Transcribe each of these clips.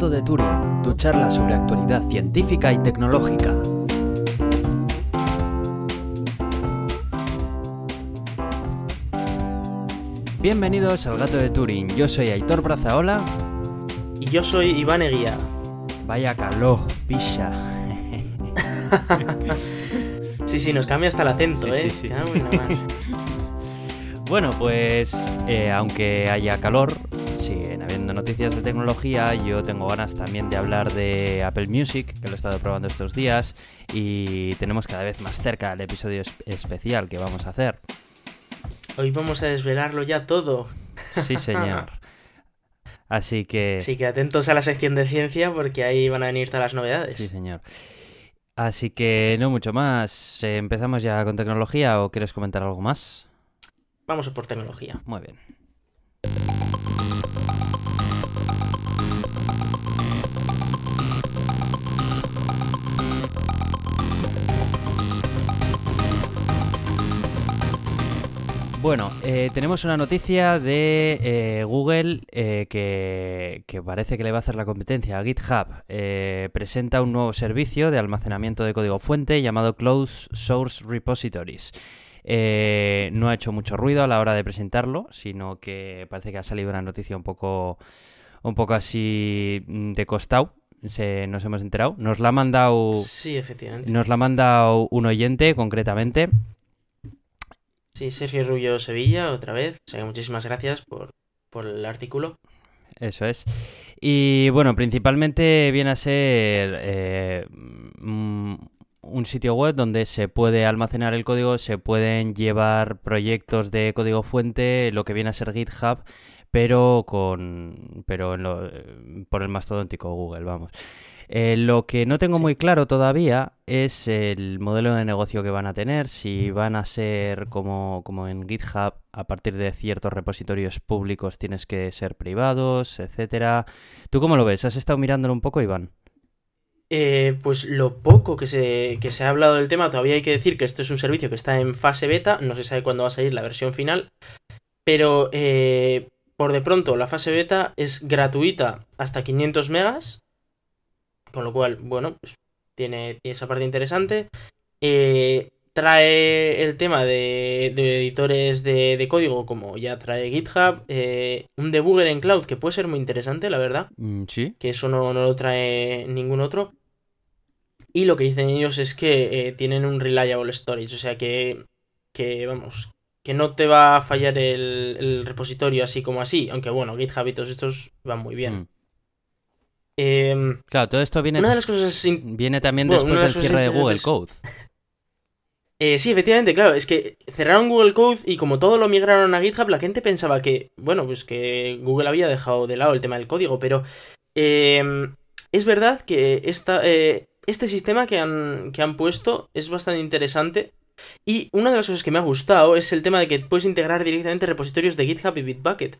Gato de Turing, tu charla sobre actualidad científica y tecnológica. Bienvenidos al Gato de Turing, yo soy Aitor Brazaola. Y yo soy Iván Eguía. Vaya calor, picha. sí, sí, nos cambia hasta el acento, Sí, ¿eh? sí, sí. Bueno, pues eh, aunque haya calor, habiendo noticias de tecnología. Yo tengo ganas también de hablar de Apple Music, que lo he estado probando estos días. Y tenemos cada vez más cerca el episodio es- especial que vamos a hacer. Hoy vamos a desvelarlo ya todo. Sí, señor. Así que... Así que atentos a la sección de ciencia porque ahí van a venir todas las novedades. Sí, señor. Así que no mucho más. ¿Empezamos ya con tecnología o quieres comentar algo más? Vamos por tecnología. Muy bien. Bueno, eh, tenemos una noticia de eh, Google eh, que, que parece que le va a hacer la competencia a GitHub. Eh, presenta un nuevo servicio de almacenamiento de código fuente llamado Closed Source Repositories. Eh, no ha hecho mucho ruido a la hora de presentarlo, sino que parece que ha salido una noticia un poco, un poco así mm, de costado. Se, nos hemos enterado. Nos la ha mandado, Sí, efectivamente. nos la ha mandado un oyente concretamente. Sí, Sergio Rubio Sevilla, otra vez. O sea, muchísimas gracias por, por el artículo. Eso es. Y bueno, principalmente viene a ser eh, mm, un sitio web donde se puede almacenar el código, se pueden llevar proyectos de código fuente, lo que viene a ser GitHub, pero con pero en lo- por el mastodóntico Google, vamos. Eh, lo que no tengo muy claro todavía es el modelo de negocio que van a tener, si van a ser como, como en GitHub, a partir de ciertos repositorios públicos tienes que ser privados, etcétera. ¿Tú cómo lo ves? ¿Has estado mirándolo un poco, Iván? Eh, pues lo poco que se, que se ha hablado del tema, todavía hay que decir que esto es un servicio que está en fase beta, no se sabe cuándo va a salir la versión final, pero eh, por de pronto la fase beta es gratuita hasta 500 megas, con lo cual, bueno, pues tiene, tiene esa parte interesante. Eh, trae el tema de, de editores de, de código, como ya trae GitHub, eh, un debugger en cloud que puede ser muy interesante, la verdad Mm, sí. que eso no, no lo trae ningún otro. Y lo que dicen ellos es que eh, tienen un reliable storage, o sea que, que, vamos, que no te va a fallar el, el repositorio así como así, aunque bueno, GitHub y todos estos van muy bien. Mm. Em, Claro, todo esto viene, una de las cosas... in- viene también bueno, después de del cierre de Google Code. eh, sí, efectivamente, claro, es que cerraron Google Code y como todo lo migraron a GitHub, la gente pensaba que, bueno, pues que Google había dejado de lado el tema del código, pero em, es verdad que esta, eh, este sistema que han, que han puesto es bastante interesante. Y una de las cosas que me ha gustado es el tema de que puedes integrar directamente repositorios de GitHub y Bitbucket.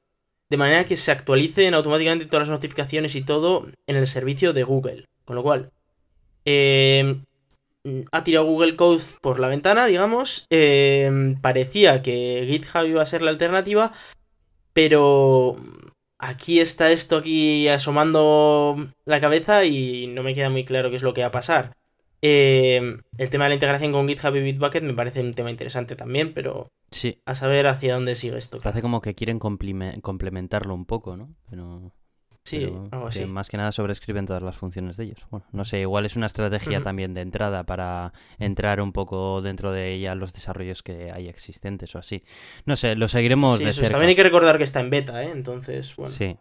De manera que se actualicen automáticamente todas las notificaciones y todo en el servicio de Google. Con lo cual, em, ha tirado Google Code por la ventana, digamos. em, parecía que GitHub iba a ser la alternativa, pero aquí está esto aquí asomando la cabeza y no me queda muy claro qué es lo que va a pasar. Em, el tema de la integración con GitHub y Bitbucket me parece un tema interesante también, pero Sí, a saber hacia dónde sigue esto. parece como que quieren complementarlo un poco, ¿no? Pero, Sí, algo que así. más que nada sobrescriben todas las funciones de ellos. Bueno, no sé, igual es una estrategia también de entrada para entrar un poco dentro de ya los desarrollos que hay existentes o así. No sé, lo seguiremos Sí, de eso cerca. También hay que recordar que está en beta, ¿eh? Entonces, bueno. Sí.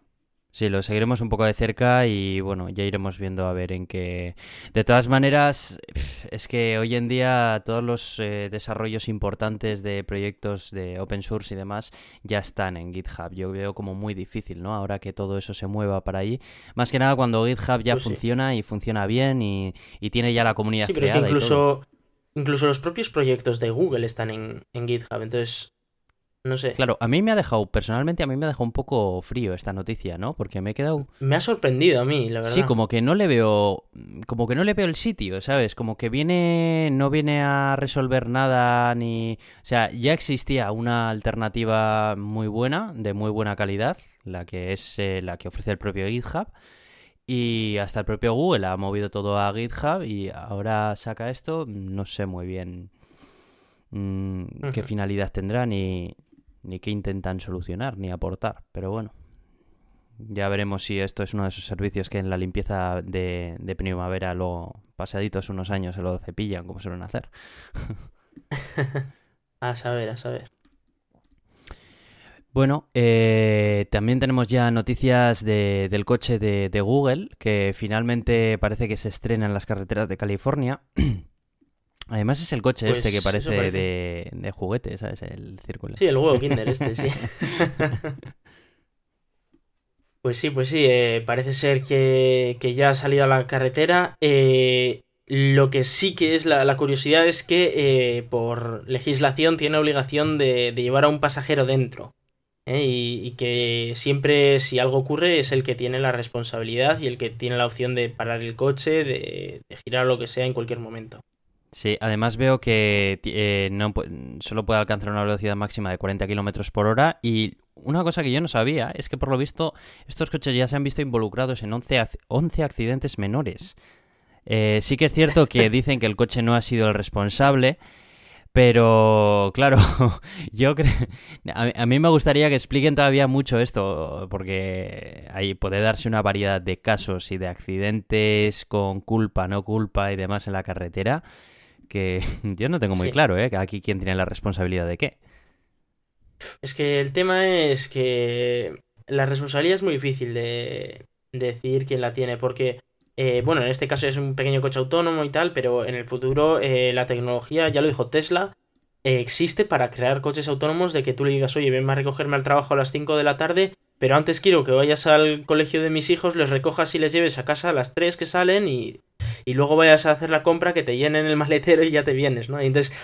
Sí, lo seguiremos un poco de cerca y bueno, ya iremos viendo a ver en qué... De todas maneras, es que hoy en día todos los eh, desarrollos importantes de proyectos de open source y demás ya están en GitHub. Yo veo como muy difícil, ¿no? Ahora que todo eso se mueva para ahí. Más que nada cuando GitHub ya Pues sí. funciona y funciona bien y, y tiene ya la comunidad Sí, pero es que incluso, incluso los propios proyectos de Google están en, en GitHub, entonces, no sé. Claro, a mí me ha dejado, personalmente a mí me ha dejado un poco frío esta noticia, ¿no? Porque me he quedado... Me ha sorprendido a mí, la verdad. Sí, como que no le veo, como que no le veo el sitio, ¿sabes? Como que viene, no viene a resolver nada ni, o sea, ya existía una alternativa muy buena, de muy buena calidad, la que es eh, la que ofrece el propio GitHub. y hasta el propio Google ha movido todo a GitHub y ahora saca esto, no sé muy bien mm, qué finalidad tendrá ni, ni qué intentan solucionar ni aportar, pero bueno. Ya veremos si esto es uno de esos servicios que en la limpieza de, de primavera, luego pasaditos unos años, se lo cepillan como suelen hacer. a saber, a saber. Bueno, eh, también tenemos ya noticias del coche de, Google, que finalmente parece que se estrena en las carreteras de California. Además es el coche este que pues parece, De, de, juguete, ¿sabes? El círculo. Sí, el huevo Kinder este, sí. pues sí, pues sí, eh, parece ser que, ya ha salido a la carretera. Eh, lo que sí que es la, curiosidad es que por legislación tiene obligación de llevar a un pasajero dentro. ¿eh? y, que siempre si algo ocurre es el que tiene la responsabilidad y el que tiene la opción de parar el coche, de, girar lo que sea en cualquier momento. Sí, además veo que eh, no, solo puede alcanzar una velocidad máxima de 40 kilómetros por hora. Y una cosa que yo no sabía es que, por lo visto, estos coches ya se han visto involucrados en 11, 11 accidentes menores. Eh, sí que es cierto que dicen que el coche no ha sido el responsable, pero, claro, yo creo... A, mí me gustaría que expliquen todavía mucho esto, porque ahí puede darse una variedad de casos y de accidentes con culpa, no culpa y demás en la carretera, que yo no tengo muy claro, ¿eh? Aquí quién tiene la responsabilidad de qué. Es que el tema es que la responsabilidad es muy difícil de, decir quién la tiene, porque eh, bueno, en este caso es un pequeño coche autónomo y tal, pero en el futuro eh, la tecnología, ya lo dijo Tesla, eh, existe para crear coches autónomos de que tú le digas, oye, ven a recogerme al trabajo a las 5 de la tarde, pero antes quiero que vayas al colegio de mis hijos, les recojas y les lleves a casa a las 3 que salen y, y luego vayas a hacer la compra, que te llenen el maletero y ya te vienes, ¿no? entonces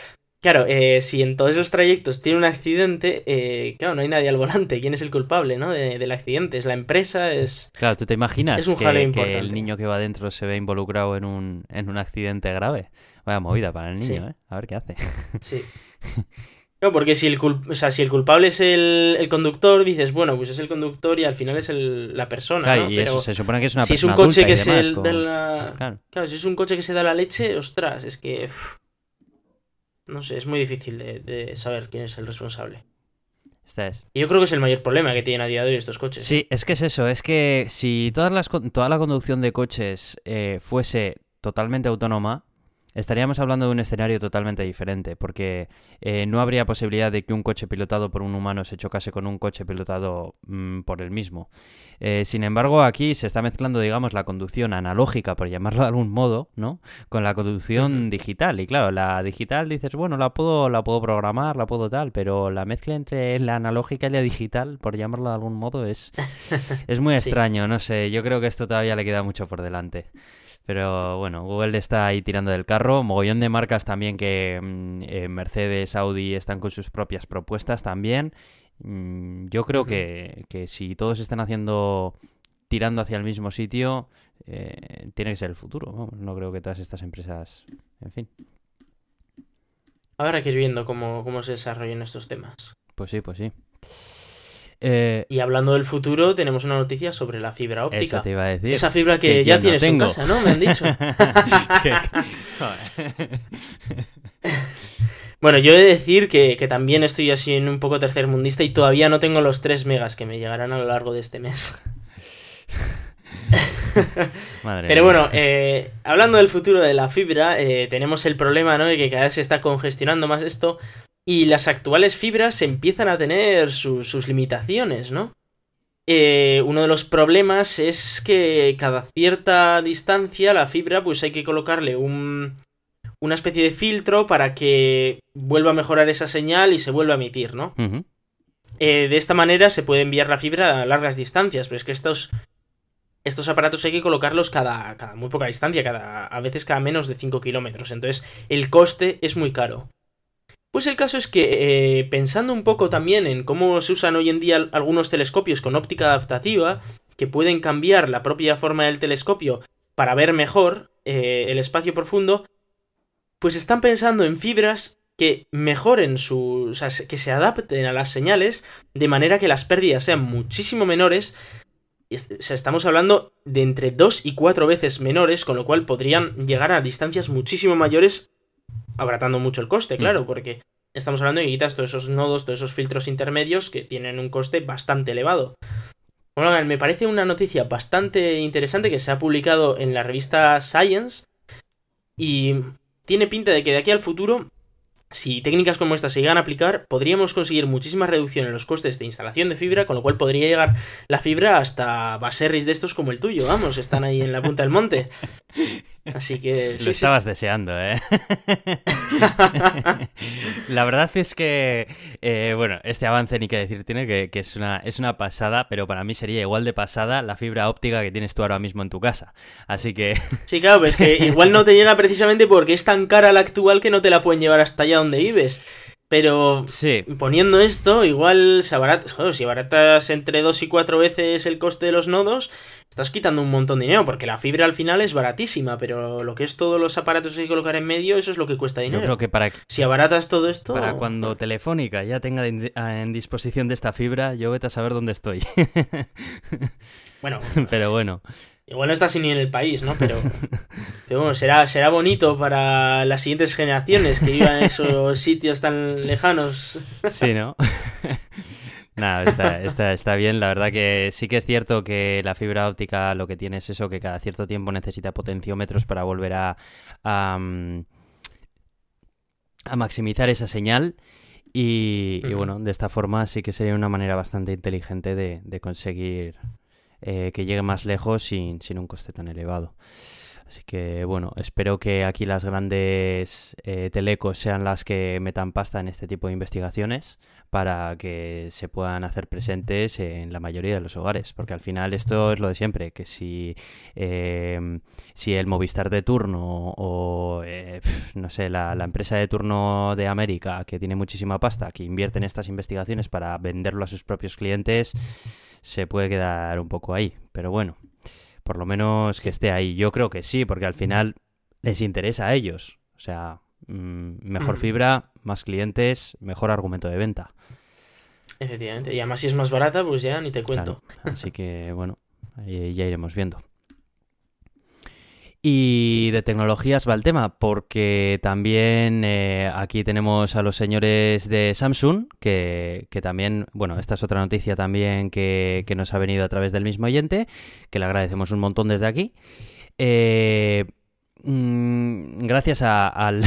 Claro, eh, si en todos esos trayectos tiene un accidente, eh, claro, no hay nadie al volante. ¿Quién es el culpable, no? del accidente. Es la empresa, es... Claro, ¿tú te imaginas que, el niño que va adentro se ve involucrado en un, en un accidente grave? Vaya movida para el niño, ¿eh? A ver qué hace. Sí. No, porque si el, o sea, si el culpable es el, conductor, dices, bueno, pues es el conductor y al final es la persona. Claro, y eso se supone que es una si persona es un coche que se da la... Claro. si es un coche que se da la leche, ostras, es que no sé, es muy difícil de, saber quién es el responsable. Esta es. Y yo creo que es el mayor problema que tienen a día de hoy estos coches. Sí, es que es eso, es que si todas las, toda la conducción de coches eh, fuese totalmente autónoma, estaríamos hablando de un escenario totalmente diferente, porque eh, no habría posibilidad de que un coche pilotado por un humano se chocase con un coche pilotado mm, por el mismo. Eh, sin embargo, aquí se está mezclando, digamos, la conducción analógica, por llamarlo de algún modo, ¿no? Con la conducción digital. Y claro, la digital dices, bueno, la puedo, la puedo programar, la puedo tal, pero la mezcla entre la analógica y la digital, por llamarlo de algún modo, es, es muy extraño, no sé. Yo creo que esto todavía le queda mucho por delante. Pero bueno, Google está ahí tirando del carro. Mogollón de marcas también que mm, eh, Mercedes, Audi están con sus propias propuestas también. Mm, yo creo que, si todos están haciendo, tirando hacia el mismo sitio, eh, tiene que ser el futuro. No creo que todas estas empresas, en fin. Habrá que ir viendo cómo, cómo se desarrollan estos temas. Pues sí, pues sí. Eh, y hablando del futuro, tenemos una noticia sobre la fibra óptica. Eso te iba a decir. Esa fibra que, ya tienes en casa, ¿no? Me han dicho. bueno, yo he de decir que, también estoy así en un poco tercermundista y todavía no tengo los 3 megas que me llegarán a lo largo de este mes. Pero bueno, eh, hablando del futuro de la fibra, eh, tenemos el problema ¿no? de que cada vez se está congestionando más esto y las actuales fibras empiezan a tener sus limitaciones, ¿no? Eh, uno de los problemas es que cada cierta distancia la fibra pues hay que colocarle un, una especie de filtro para que vuelva a mejorar esa señal y se vuelva a emitir, ¿no? Eh, de esta manera se puede enviar la fibra a largas distancias, pero es que estos, estos aparatos hay que colocarlos cada, cada muy poca distancia, cada, a veces cada menos de 5 kilómetros, entonces el coste es muy caro. Pues el caso es que, eh, pensando un poco también en cómo se usan hoy en día algunos telescopios con óptica adaptativa, que pueden cambiar la propia forma del telescopio para ver mejor eh, el espacio profundo, pues están pensando en fibras que mejoren su. O sea, que se adapten a las señales de manera que las pérdidas sean muchísimo menores estamos hablando de entre 2 y 4 veces menores, con lo cual podrían llegar a distancias muchísimo mayores, abaratando mucho el coste, claro, mm. porque estamos hablando de que quitas todos esos nodos, todos esos filtros intermedios que tienen un coste bastante elevado. Bueno, me parece una noticia bastante interesante que se ha publicado en la revista Science y tiene pinta de que de aquí al futuro si técnicas como esta se llegan a aplicar, podríamos conseguir muchísima reducción en los costes de instalación de fibra, con lo cual podría llegar la fibra hasta baserris de estos como el tuyo, vamos, están ahí en la punta del monte. Así que... Lo estabas deseando, ¿eh? la verdad es que, eh, bueno, este avance ni que decir tiene, que, que, es, una, es una pasada, pero para mí sería igual de pasada la fibra óptica que tienes tú ahora mismo en tu casa. Así que... Sí, claro, es que igual no te llega precisamente porque es tan cara la actual que no te la pueden llevar hasta allá donde vives. Pero poniendo esto, igual si abaratas, si abaratas entre 2 y 4 veces el coste de los nodos, estás quitando un montón de dinero, porque la fibra al final es baratísima, pero lo que es todos los aparatos que hay que colocar en medio, eso es lo que cuesta dinero. Yo creo que para... Si abaratas todo esto... Para cuando Telefónica ya tenga en disposición de esta fibra, yo vete a saber dónde estoy. bueno. pero bueno. Igual no está así ni en el país, ¿no? Pero, pero bueno, será, será bonito para las siguientes generaciones que vivan en esos sitios tan lejanos. Sí, ¿no? Nada, está, está, bien. La verdad que sí que es cierto que la fibra óptica lo que tiene es eso, que cada cierto tiempo necesita potenciómetros para volver a, a, mm, maximizar esa señal. Y, bueno, de esta forma sí que sería una manera bastante inteligente de, de conseguir eh, que llegue más lejos sin, sin, un coste tan elevado. Así que bueno, espero que aquí las grandes eh, telecos sean las que metan pasta en este tipo de investigaciones para que se puedan hacer presentes en la mayoría de los hogares, porque al final esto es lo de siempre, que si, eh, si el Movistar de turno o, no sé, la, la, empresa de turno de América, que tiene muchísima pasta, que invierte en estas investigaciones para venderlo a sus propios clientes, se puede quedar un poco ahí. Pero bueno, por lo menos que esté ahí. Yo creo que sí, porque al final les interesa a ellos. O sea, mm, mejor mm. fibra, más clientes, mejor argumento de venta. Efectivamente. Y además si es más barata, pues ya ni te cuento. Así que bueno, ya iremos viendo. Y de tecnologías va el tema, porque también eh, aquí tenemos a los señores de Samsung, que, también, bueno, esta es otra noticia también que, nos ha venido a través del mismo oyente, que le agradecemos un montón desde aquí. Eh, mm, gracias al,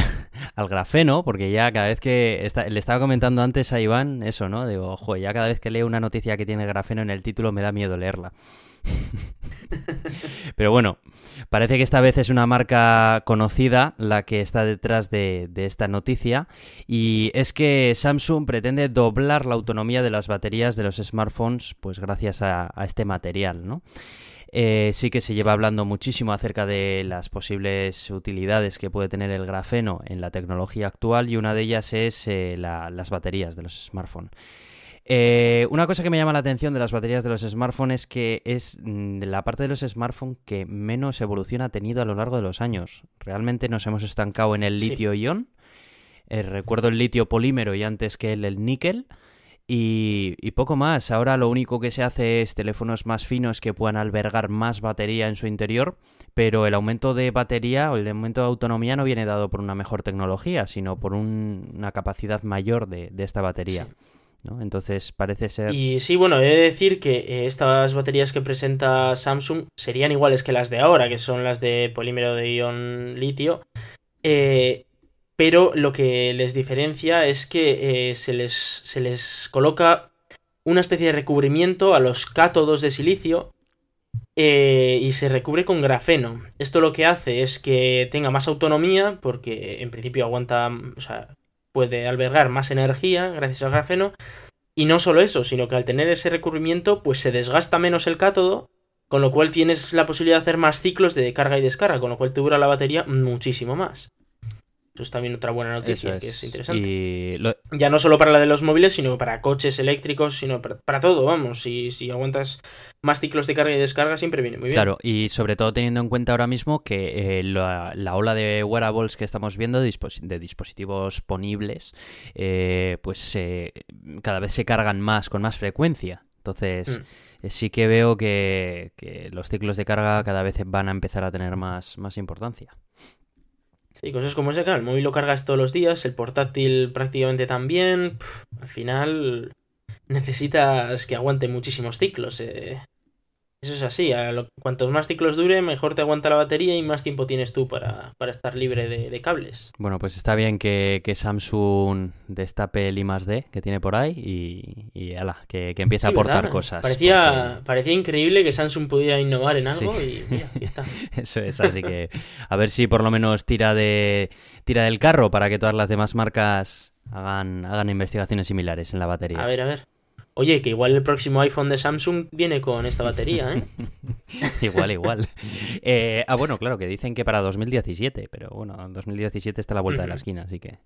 grafeno, porque ya cada vez que le estaba comentando antes a Iván eso, ¿no? Digo, ojo, ya cada vez que leo una noticia que tiene grafeno en el título me da miedo leerla. Pero bueno, parece que esta vez es una marca conocida la que está detrás de, esta noticia y es que Samsung pretende doblar la autonomía de las baterías de los smartphones pues gracias a, este material, ¿no? Eh, sí que se lleva hablando muchísimo acerca de las posibles utilidades que puede tener el grafeno en la tecnología actual y una de ellas es eh, las baterías de los smartphones. Eh, una cosa que me llama la atención de las baterías de los smartphones es que es mm, la parte de los smartphones que menos evolución ha tenido a lo largo de los años. Realmente nos hemos estancado en el litio-ion. Eh, recuerdo el litio polímero y antes que el, el níquel. Y, poco más. Ahora lo único que se hace es teléfonos más finos que puedan albergar más batería en su interior, pero el aumento de batería o el aumento de autonomía no viene dado por una mejor tecnología, sino por una capacidad mayor de, esta batería. Entonces parece ser... Y sí, bueno, he de decir que eh, estas baterías que presenta Samsung serían iguales que las de ahora, que son las de polímero de ion litio. Eh, pero lo que les diferencia es que eh, se, les, se les coloca una especie de recubrimiento a los cátodos de silicio y se recubre con grafeno. Esto lo que hace es que tenga más autonomía, porque en principio aguanta, puede albergar más energía gracias al grafeno. Y no solo eso, sino que al tener ese recubrimiento, pues se desgasta menos el cátodo, con lo cual tienes la posibilidad de hacer más ciclos de carga y descarga, con lo cual te dura la batería muchísimo más. Eso es también otra buena noticia, que es interesante. Ya no solo para la de los móviles, sino para coches eléctricos, sino para, todo, vamos. Si, si aguantas más ciclos de carga y descarga, siempre viene muy bien. Claro, y sobre todo teniendo en cuenta ahora mismo que eh, la, ola de wearables que estamos viendo, de, dispositivos ponibles, eh, pues cada vez se cargan más, con más frecuencia. Entonces, Mm. eh, sí que veo que, que los ciclos de carga cada vez van a empezar a tener más, más importancia. Sí, cosas como esa, claro, el móvil lo cargas todos los días, el portátil prácticamente también. al final necesitas que aguante muchísimos ciclos. eh. Eso es así, a lo- cuantos más ciclos dure, mejor te aguanta la batería y más tiempo tienes tú para, para estar libre de, de cables. Bueno, pues está bien que, que Samsung destape el I más D que tiene por ahí y, y ala, que, que empiece a aportar ¿verdad? cosas. Parecía, parecía increíble que Samsung pudiera innovar en algo Sí. y mira, aquí está. Eso es, así que a ver si por lo menos tira de tira del carro para que todas las demás marcas hagan, hagan investigaciones similares en la batería. A ver, a ver. Oye, que igual el próximo iPhone de Samsung viene con esta batería, ¿eh? igual, igual. Eh, ah, bueno, claro, que dicen que para 2017, pero bueno, 2017 está a la vuelta de la esquina, así que...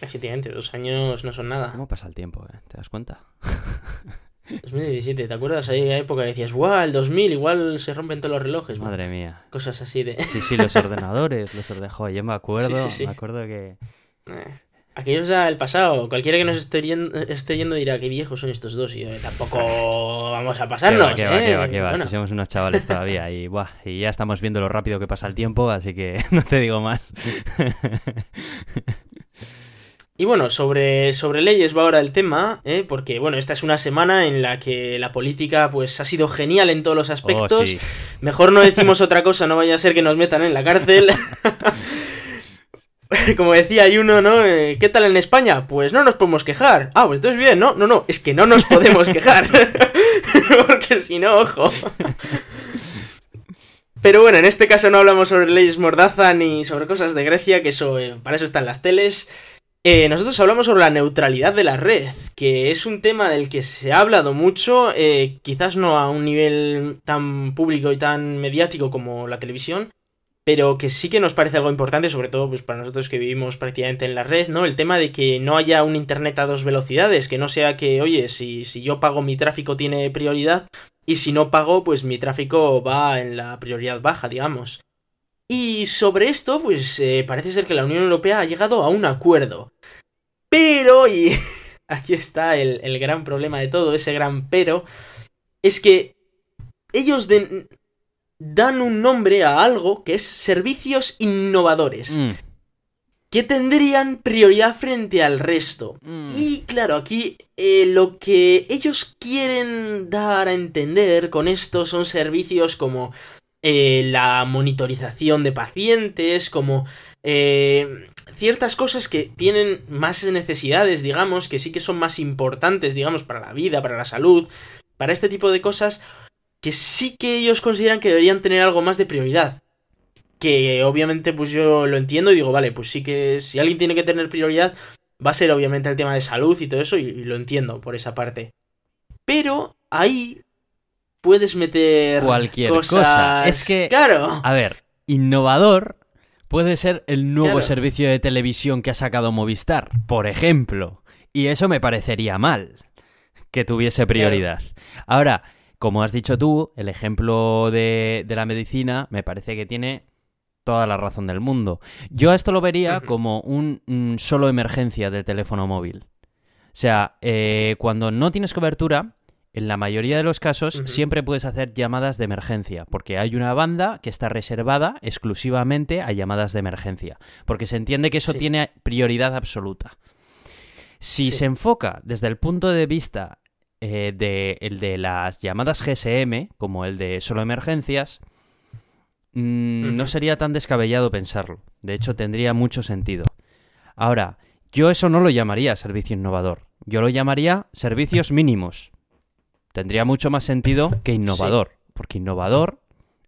Efectivamente, dos años no son nada. ¿Cómo pasa el tiempo, eh? ¿Te das cuenta? 2017, ¿te acuerdas? Ahí hay época que decías, ¡guau! El 2000, igual se rompen todos los relojes. Madre mía. Cosas así de. Sí, sí, los ordenadores, los ordenadores. Yo me acuerdo, Sí, sí, sí. me acuerdo que... Eh, Aquello es ya el pasado. Cualquiera que nos esté yendo, esté yendo dirá, qué viejos son estos dos. Y yo, tampoco vamos a Que pasarnos. va, que va, ¿eh? que va, que va. Bueno, Si somos unos chavales todavía y, buah, y ya estamos viendo lo rápido que pasa el tiempo, así que no te digo más. Y bueno, sobre, sobre leyes va ahora el tema, ¿eh? porque bueno, esta es una semana en la que la política pues ha sido genial en todos los aspectos. Oh, sí. Mejor no decimos otra cosa, no vaya a ser que nos metan en la cárcel. Como decía hay uno, ¿no? Eh, ¿Qué tal en España? Pues no nos podemos quejar. Ah, pues entonces bien, ¿no? No, no, es que no nos podemos quejar. Porque si no, ojo. Pero bueno, en este caso no hablamos sobre leyes mordaza ni sobre cosas de Grecia, que eso, eh, para eso están las teles. Eh, nosotros hablamos sobre la neutralidad de la red, que es un tema del que se ha hablado mucho, eh, quizás no a un nivel tan público y tan mediático como la televisión, pero que sí que nos parece algo importante, sobre todo pues, para nosotros que vivimos prácticamente en la red, ¿no? El tema de que no haya un Internet a dos velocidades, que no sea que, oye, si, si yo pago mi tráfico tiene prioridad y si no pago, pues mi tráfico va en la prioridad baja, digamos. Y sobre esto, pues eh, parece ser que la Unión Europea ha llegado a un acuerdo. Pero, y aquí está el, el gran problema de todo, ese gran pero, es que ellos den- dan un nombre a algo que es servicios innovadores, Mm, que tendrían prioridad frente al resto. mm. Y claro, aquí eh, lo que ellos quieren dar a entender con esto son servicios como eh, la monitorización de pacientes, como eh, ciertas cosas que tienen más necesidades, digamos, que sí que son más importantes, digamos, para la vida, para la salud, para este tipo de cosas, que sí que ellos consideran que deberían tener algo más de prioridad. Que obviamente pues yo lo entiendo y digo, vale, pues sí que si alguien tiene que tener prioridad, va a ser obviamente el tema de salud y todo eso, y, y lo entiendo por esa parte. Pero ahí puedes meter Cualquier cosas... cosa. Es que- Claro. A ver, innovador puede ser el nuevo Claro. servicio de televisión que ha sacado Movistar, por ejemplo. Y eso me parecería mal que tuviese prioridad. Ahora, como has dicho tú, el ejemplo de, de la medicina me parece que tiene toda la razón del mundo. Yo a esto lo vería como un mm, solo emergencia del teléfono móvil. O sea, eh, cuando no tienes cobertura, en la mayoría de los casos siempre puedes hacer llamadas de emergencia, porque hay una banda que está reservada exclusivamente a llamadas de emergencia, porque se entiende que eso Sí. tiene prioridad absoluta. Si Sí. se enfoca desde el punto de vista eh, de, el de las llamadas GSM, como el de solo emergencias, mm, no sería tan descabellado pensarlo. De hecho, tendría mucho sentido. Ahora, yo eso no lo llamaría servicio innovador. Yo lo llamaría servicios mínimos. Tendría mucho más sentido que innovador. Porque innovador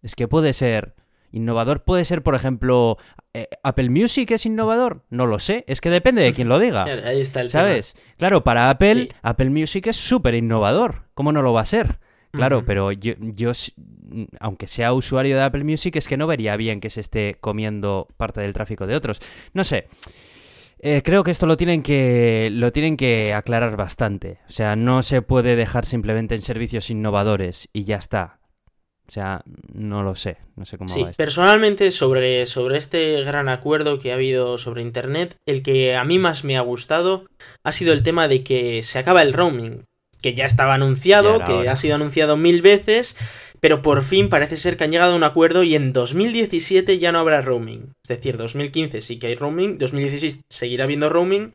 es que puede ser... Innovador puede ser, por ejemplo, eh, Apple Music es innovador. No lo sé. Es que depende de quién lo diga. Ahí está el tema. ¿Sabes? Claro, para Apple, Sí. Apple Music es súper innovador. ¿Cómo no lo va a ser? Claro, pero yo, yo, aunque sea usuario de Apple Music, es que no vería bien que se esté comiendo parte del tráfico de otros. No sé. Eh, creo que esto lo tienen que lo tienen que aclarar bastante. O sea, no se puede dejar simplemente en servicios innovadores y ya está. O sea, no lo sé. No sé cómo Sí, va esto. personalmente sobre, sobre este gran acuerdo que ha habido sobre Internet, el que a mí más me ha gustado ha sido el tema de que se acaba el roaming. que ya estaba anunciado, que ha sido anunciado mil veces, pero por fin parece ser que han llegado a un acuerdo y en 2017 ya no habrá roaming. Es decir, 2015 sí que hay roaming, 2016 seguirá habiendo roaming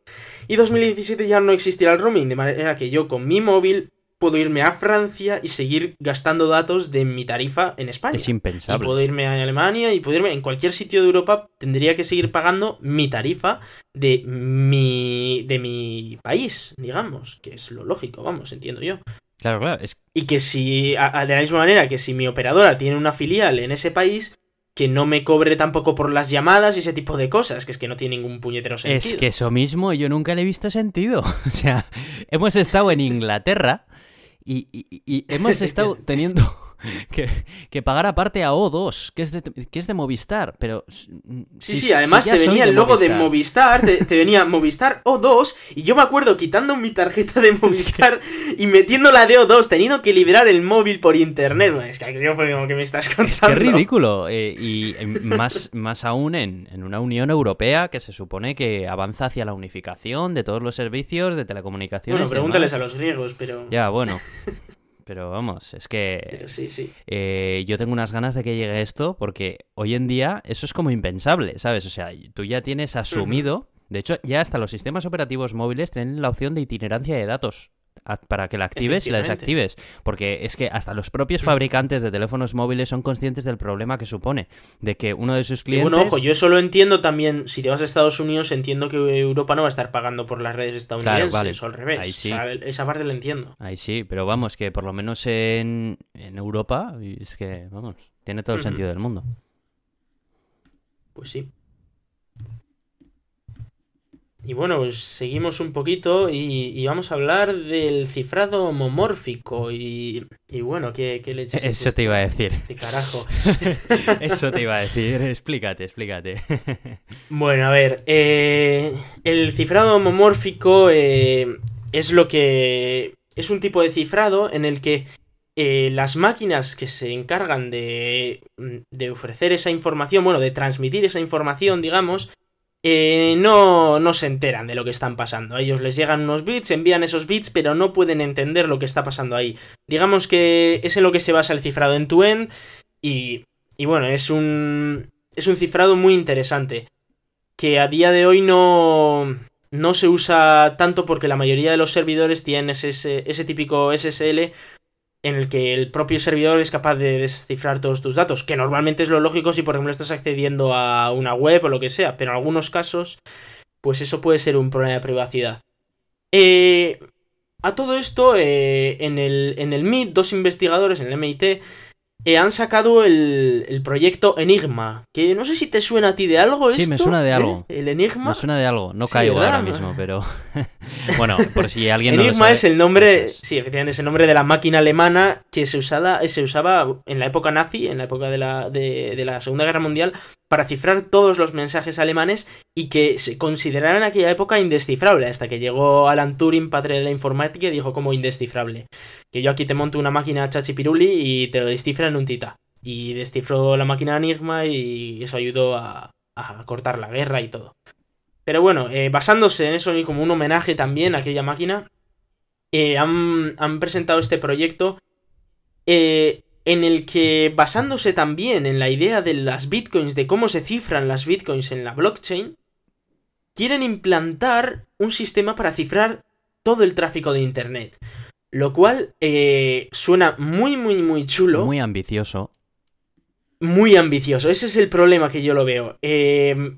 y 2017 ya no existirá el roaming, de manera que yo con mi móvil puedo irme a Francia y seguir gastando datos de mi tarifa en España. Es impensable. Y puedo irme a Alemania y puedo irme en cualquier sitio de Europa, tendría que seguir pagando mi tarifa de mi, de mi país, digamos, que es lo lógico, vamos, entiendo yo. Claro, claro. Es... Y que si, de la misma manera que si mi operadora tiene una filial en ese país, que no me cobre tampoco por las llamadas y ese tipo de cosas, que es que no tiene ningún puñetero sentido. Es que eso mismo yo nunca le he visto sentido. O sea, hemos estado en Inglaterra y, hemos estado teniendo que, pagar aparte a O2, que es de, que es de Movistar, pero... Sí, sí, además te venía el logo de Movistar, te, venía Movistar O2, y yo me acuerdo quitando mi tarjeta de Movistar y metiendo la de O2, teniendo que liberar el móvil por internet. Es que yo fue como que me estás contando. Es que es ridículo, eh, y más, más aún en, en una Unión Europea que se supone que avanza hacia la unificación de todos los servicios de telecomunicaciones. Bueno, pregúntales a los griegos, pero... Ya, bueno. Pero vamos, es que sí, sí. Eh, yo tengo unas ganas de que llegue esto porque hoy en día eso es como impensable, ¿sabes? O sea, tú ya tienes asumido, de hecho ya hasta los sistemas operativos móviles tienen la opción de itinerancia de datos para que la actives y la desactives. Porque es que hasta los propios fabricantes de teléfonos móviles son conscientes del problema que supone. De que uno de sus clientes. bueno, ojo, yo eso lo entiendo también. Si te vas a Estados Unidos, entiendo que Europa no va a estar pagando por las redes estadounidenses. Claro, vale. O al revés. Ahí sí. esa parte lo entiendo. Ahí sí, pero vamos, que por lo menos en, en Europa, es que, vamos, tiene todo el sentido del mundo. Pues sí. Y bueno, pues seguimos un poquito y, vamos a hablar del cifrado homomórfico. Y, bueno, ¿qué, qué leches Eso te iba a decir. Este carajo. Eso te iba a decir. Explícate, explícate. bueno, a ver. Eh, el cifrado homomórfico eh, es lo que. Es un tipo de cifrado en el que eh, las máquinas que se encargan de, de ofrecer esa información, bueno, de transmitir esa información, digamos, eh, no, no se enteran de lo que están pasando. A ellos les llegan unos bits, envían esos bits, pero no pueden entender lo que está pasando ahí. Digamos que es en lo que se basa el cifrado en tu end y, y bueno, es un, es un cifrado muy interesante. Que a día de hoy no, no se usa tanto porque la mayoría de los servidores tienen ese, ese típico SSL en el que el propio servidor es capaz de descifrar todos tus datos, que normalmente es lo lógico si por ejemplo estás accediendo a una web o lo que sea, pero en algunos casos, pues eso puede ser un problema de privacidad. Eh, a todo esto, eh, en, el, en el MIT, dos investigadores en el MIT eh, han sacado el, proyecto Enigma, que no sé si te suena a ti de algo. Sí, me suena de algo. El Enigma. Me suena de algo, no caigo ahora mismo, pero bueno, por si alguien no Enigma es el nombre, sí, efectivamente es el nombre de la máquina alemana que se, usaba, se usaba en la época nazi, en la época de la, de, de la Segunda Guerra Mundial, para cifrar todos los mensajes alemanes y que se consideraran en aquella época indescifrable, hasta que llegó Alan Turing, padre de la informática, y dijo como indescifrable. Que yo aquí te monto una máquina chachipiruli y te lo descifra en un tita. Y descifró la máquina Enigma y eso ayudó a, cortar la guerra y todo. Pero bueno, eh, basándose en eso y como un homenaje también a aquella máquina, eh, han, han, presentado este proyecto eh, en el que, basándose también en la idea de las bitcoins, de cómo se cifran las bitcoins en la blockchain, quieren implantar un sistema para cifrar todo el tráfico de Internet. Lo cual eh, suena muy, muy, muy chulo. Muy ambicioso. Muy ambicioso. Ese es el problema que yo lo veo. Eh,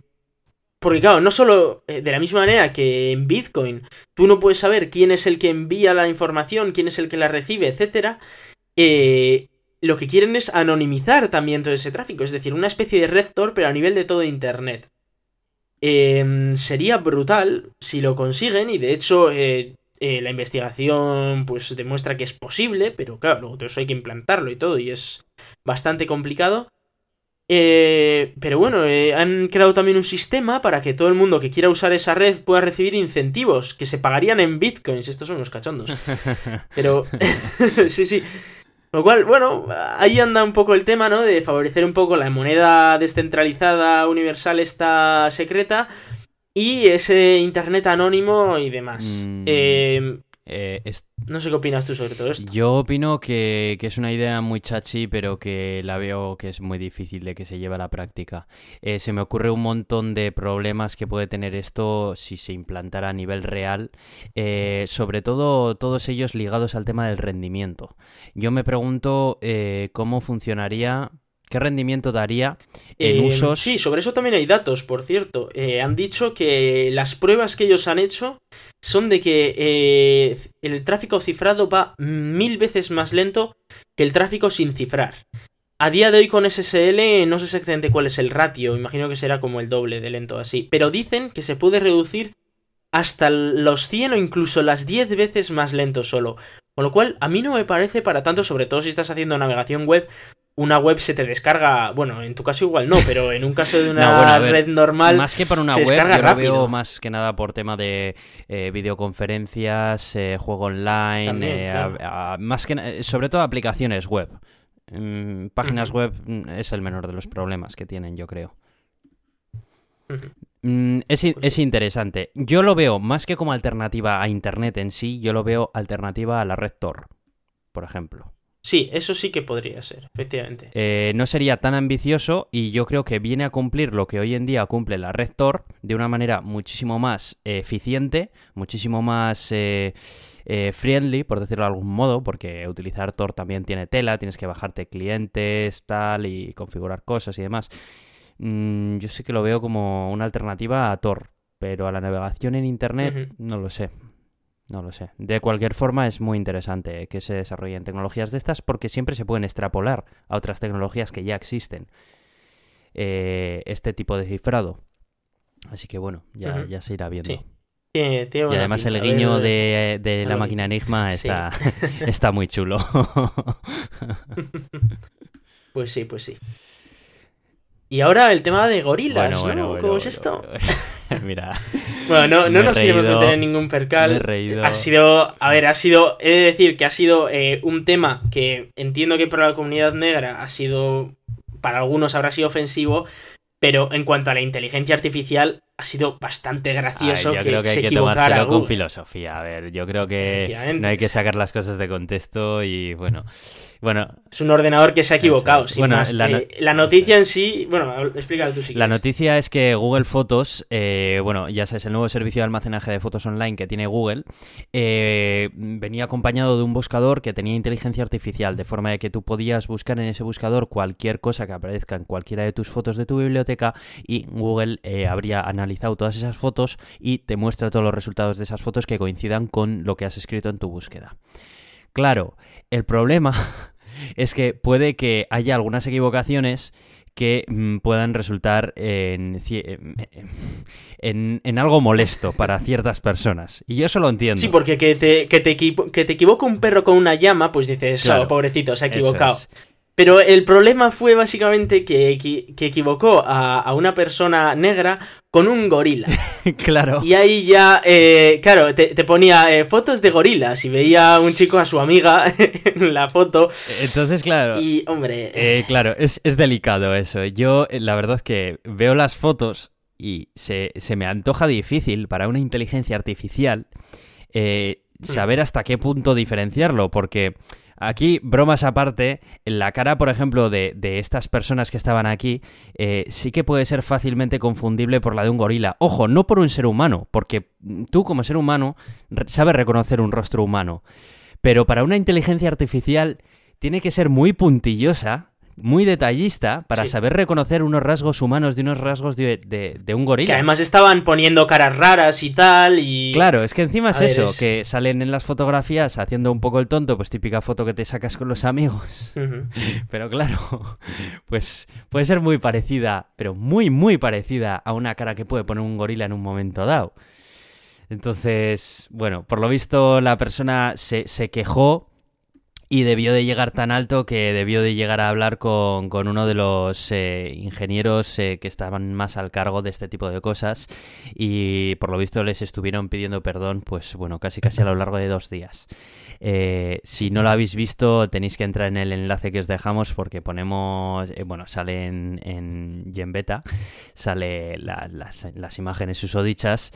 porque claro, no solo eh, de la misma manera que en Bitcoin tú no puedes saber quién es el que envía la información, quién es el que la recibe, etc. Eh, lo que quieren es anonimizar también todo ese tráfico, es decir, una especie de red Tor, pero a nivel de todo Internet. Em, sería brutal si lo consiguen y de hecho eh, eh, la investigación pues demuestra que es posible, pero claro, luego todo eso hay que implantarlo y todo y es bastante complicado. Eh, pero bueno, han creado también un sistema para que todo el mundo que quiera usar esa red pueda recibir incentivos que se pagarían en bitcoins. Estos son los cachondos. Pero sí, sí. Lo cual, bueno, ahí anda un poco el tema, ¿no? De favorecer un poco la moneda descentralizada universal esta secreta y ese internet anónimo y demás. Mm, eh, Eh, es- No sé qué opinas tú sobre todo esto. Yo opino que, que es una idea muy chachi, pero que la veo que es muy difícil de que se lleve a la práctica. Eh, se me ocurre un montón de problemas que puede tener esto si se implantara a nivel real, eh, sobre todo todos ellos ligados al tema del rendimiento. Yo me pregunto cómo funcionaría, qué rendimiento daría en Eh, usos. Sí, sobre eso también hay datos, por cierto. Eh, han dicho que las pruebas que ellos han hecho son de que eh, el tráfico cifrado va mil veces más lento que el tráfico sin cifrar. A día de hoy con SSL no sé exactamente cuál es el ratio, imagino que será como el doble de lento así, pero dicen que se puede reducir hasta los 100 o incluso las 10 veces más lento solo. Con lo cual, a mí no me parece para tanto, sobre todo si estás haciendo navegación web, una web se te descarga, bueno, en tu caso igual no, pero en un caso de una No, bueno, a ver, red normal, Más que para una se web, descarga yo lo veo más que nada por tema de eh, videoconferencias, eh, juego online, También, eh, claro. a- a- más que sobre todo aplicaciones web. Mm, páginas web mm, es el menor de los problemas que tienen, yo creo. Mm, es, Pues es interesante. Yo lo veo más que como alternativa a Internet en sí, yo lo veo alternativa a la red Tor, por ejemplo. Sí, eso sí que podría ser, efectivamente. Eh, no sería tan ambicioso y yo creo que viene a cumplir lo que hoy en día cumple la red Tor de una manera muchísimo más eh, eficiente, muchísimo más eh, eh, friendly, por decirlo de algún modo, porque utilizar Tor también tiene tela, tienes que bajarte clientes, tal, y configurar cosas y demás. Mm, yo sí que lo veo como una alternativa a Tor, pero a la navegación en Internet no lo sé. No lo sé. De cualquier forma es muy interesante que se desarrollen tecnologías de estas porque siempre se pueden extrapolar a otras tecnologías que ya existen. eh, este tipo de cifrado. Así que bueno, ya, se irá viendo. Sí, Tiene- tiene Y además el guiño de, de la máquina Enigma Sí. está muy chulo. Pues sí, pues sí. Y ahora el tema de gorilas, bueno, ¿no? bueno, bueno, ¿Cómo es esto? Mira, Bueno, no, no nos reído, meter en ningún percal. reído. Ha sido, a ver, ha sido, he de decir que ha sido eh, un tema que entiendo que para la comunidad negra ha sido, para algunos habrá sido ofensivo, pero en cuanto a la inteligencia artificial ha sido bastante Ay, gracioso yo que, creo que hay se que tomárselo con filosofía. A ver, yo creo que no hay que sacar las cosas de contexto y bueno, bueno, Es un ordenador que se ha equivocado. Eso es. sin Bueno, más. la no- Eh, la noticia en sí, bueno, explícalo tú si La quieres. noticia es que Google Fotos, eh, bueno, ya sabes, el nuevo servicio de almacenaje de fotos online que tiene Google, eh, venía acompañado de un buscador que tenía inteligencia artificial, de forma de que tú podías buscar en ese buscador cualquier cosa que aparezca en cualquiera de tus fotos de tu biblioteca y Google eh, habría analizado todas esas fotos y te muestra todos los resultados de esas fotos que coincidan con lo que has escrito en tu búsqueda. Claro, el problema es que puede que haya algunas equivocaciones que mm, puedan resultar en, cie- en, en algo molesto para ciertas personas. Y yo eso lo entiendo. Sí, porque que te, que, te que te equivoque un perro con una llama, pues dices, Claro. "Oh, pobrecito, se ha equivocado. es. Pero el problema fue básicamente que, que equivocó a, a una persona negra con un gorila. claro. Y ahí ya, eh, claro, te, te ponía eh, fotos de gorilas y veía un chico a su amiga en la foto. Entonces, claro. Y, hombre, Eh, claro, es, es delicado eso. Yo, eh, la verdad es que veo las fotos y se, se me antoja difícil para una inteligencia artificial eh, saber hasta qué punto diferenciarlo, porque aquí, bromas aparte, la cara, por ejemplo, de, de estas personas que estaban aquí, eh, sí que puede ser fácilmente confundible por la de un gorila. Ojo, no por un ser humano, porque tú como ser humano sabes reconocer un rostro humano, pero para una inteligencia artificial tiene que ser muy puntillosa, muy detallista, para Sí. saber reconocer unos rasgos humanos de unos rasgos de, de- de un gorila. que además estaban poniendo caras raras y tal. Y. Claro, es que encima es ver, eso, es- que salen en las fotografías haciendo un poco el tonto, pues típica foto que te sacas con los amigos. Pero claro, pues puede ser muy parecida, pero muy, muy parecida a una cara que puede poner un gorila en un momento dado. Entonces, bueno, por lo visto la persona se, se quejó y debió de llegar tan alto que debió de llegar a hablar con, uno de los eh, ingenieros eh, que estaban más al cargo de este tipo de cosas y por lo visto les estuvieron pidiendo perdón pues bueno casi casi a lo largo de dos días. Eh, si no lo habéis visto tenéis que entrar en el enlace que os dejamos porque ponemos, bueno, sale en, en sale las, las imágenes susodichas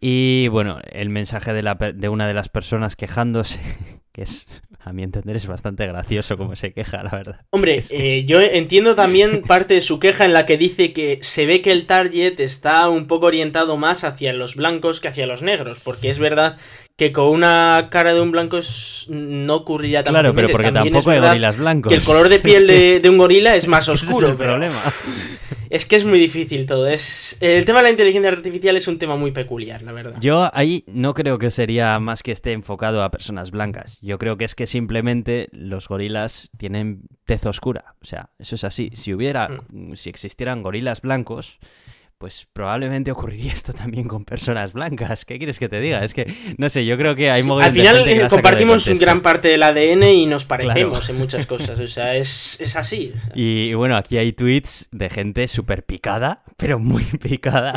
y bueno, el mensaje de, la, de una de las personas quejándose, que es a mi entender es bastante gracioso como se queja, la verdad. Hombre, eh, yo entiendo también parte de su queja en la que dice que se ve que el target está un poco orientado más hacia los blancos que hacia los negros, porque es verdad que con una cara de un blanco no ocurriría tan Claro, pero porque tampoco hay gorilas blancos. Que el color de piel de, un gorila es más oscuro. es el problema. Es que es muy difícil todo. Es El tema de la inteligencia artificial es un tema muy peculiar, la verdad. Yo ahí no creo que sería más que esté enfocado a personas blancas. Yo creo que es que simplemente los gorilas tienen tez oscura. O sea, eso es así. Si hubiera, mm. si existieran gorilas blancos, pues probablemente ocurriría esto también con personas blancas. ¿Qué quieres que te diga? Es que, no sé, yo creo que hay Al final eh, compartimos gran parte del ADN y nos parecemos en muchas cosas. O sea, es, así. Y, bueno, aquí hay tweets de gente súper picada, pero muy picada.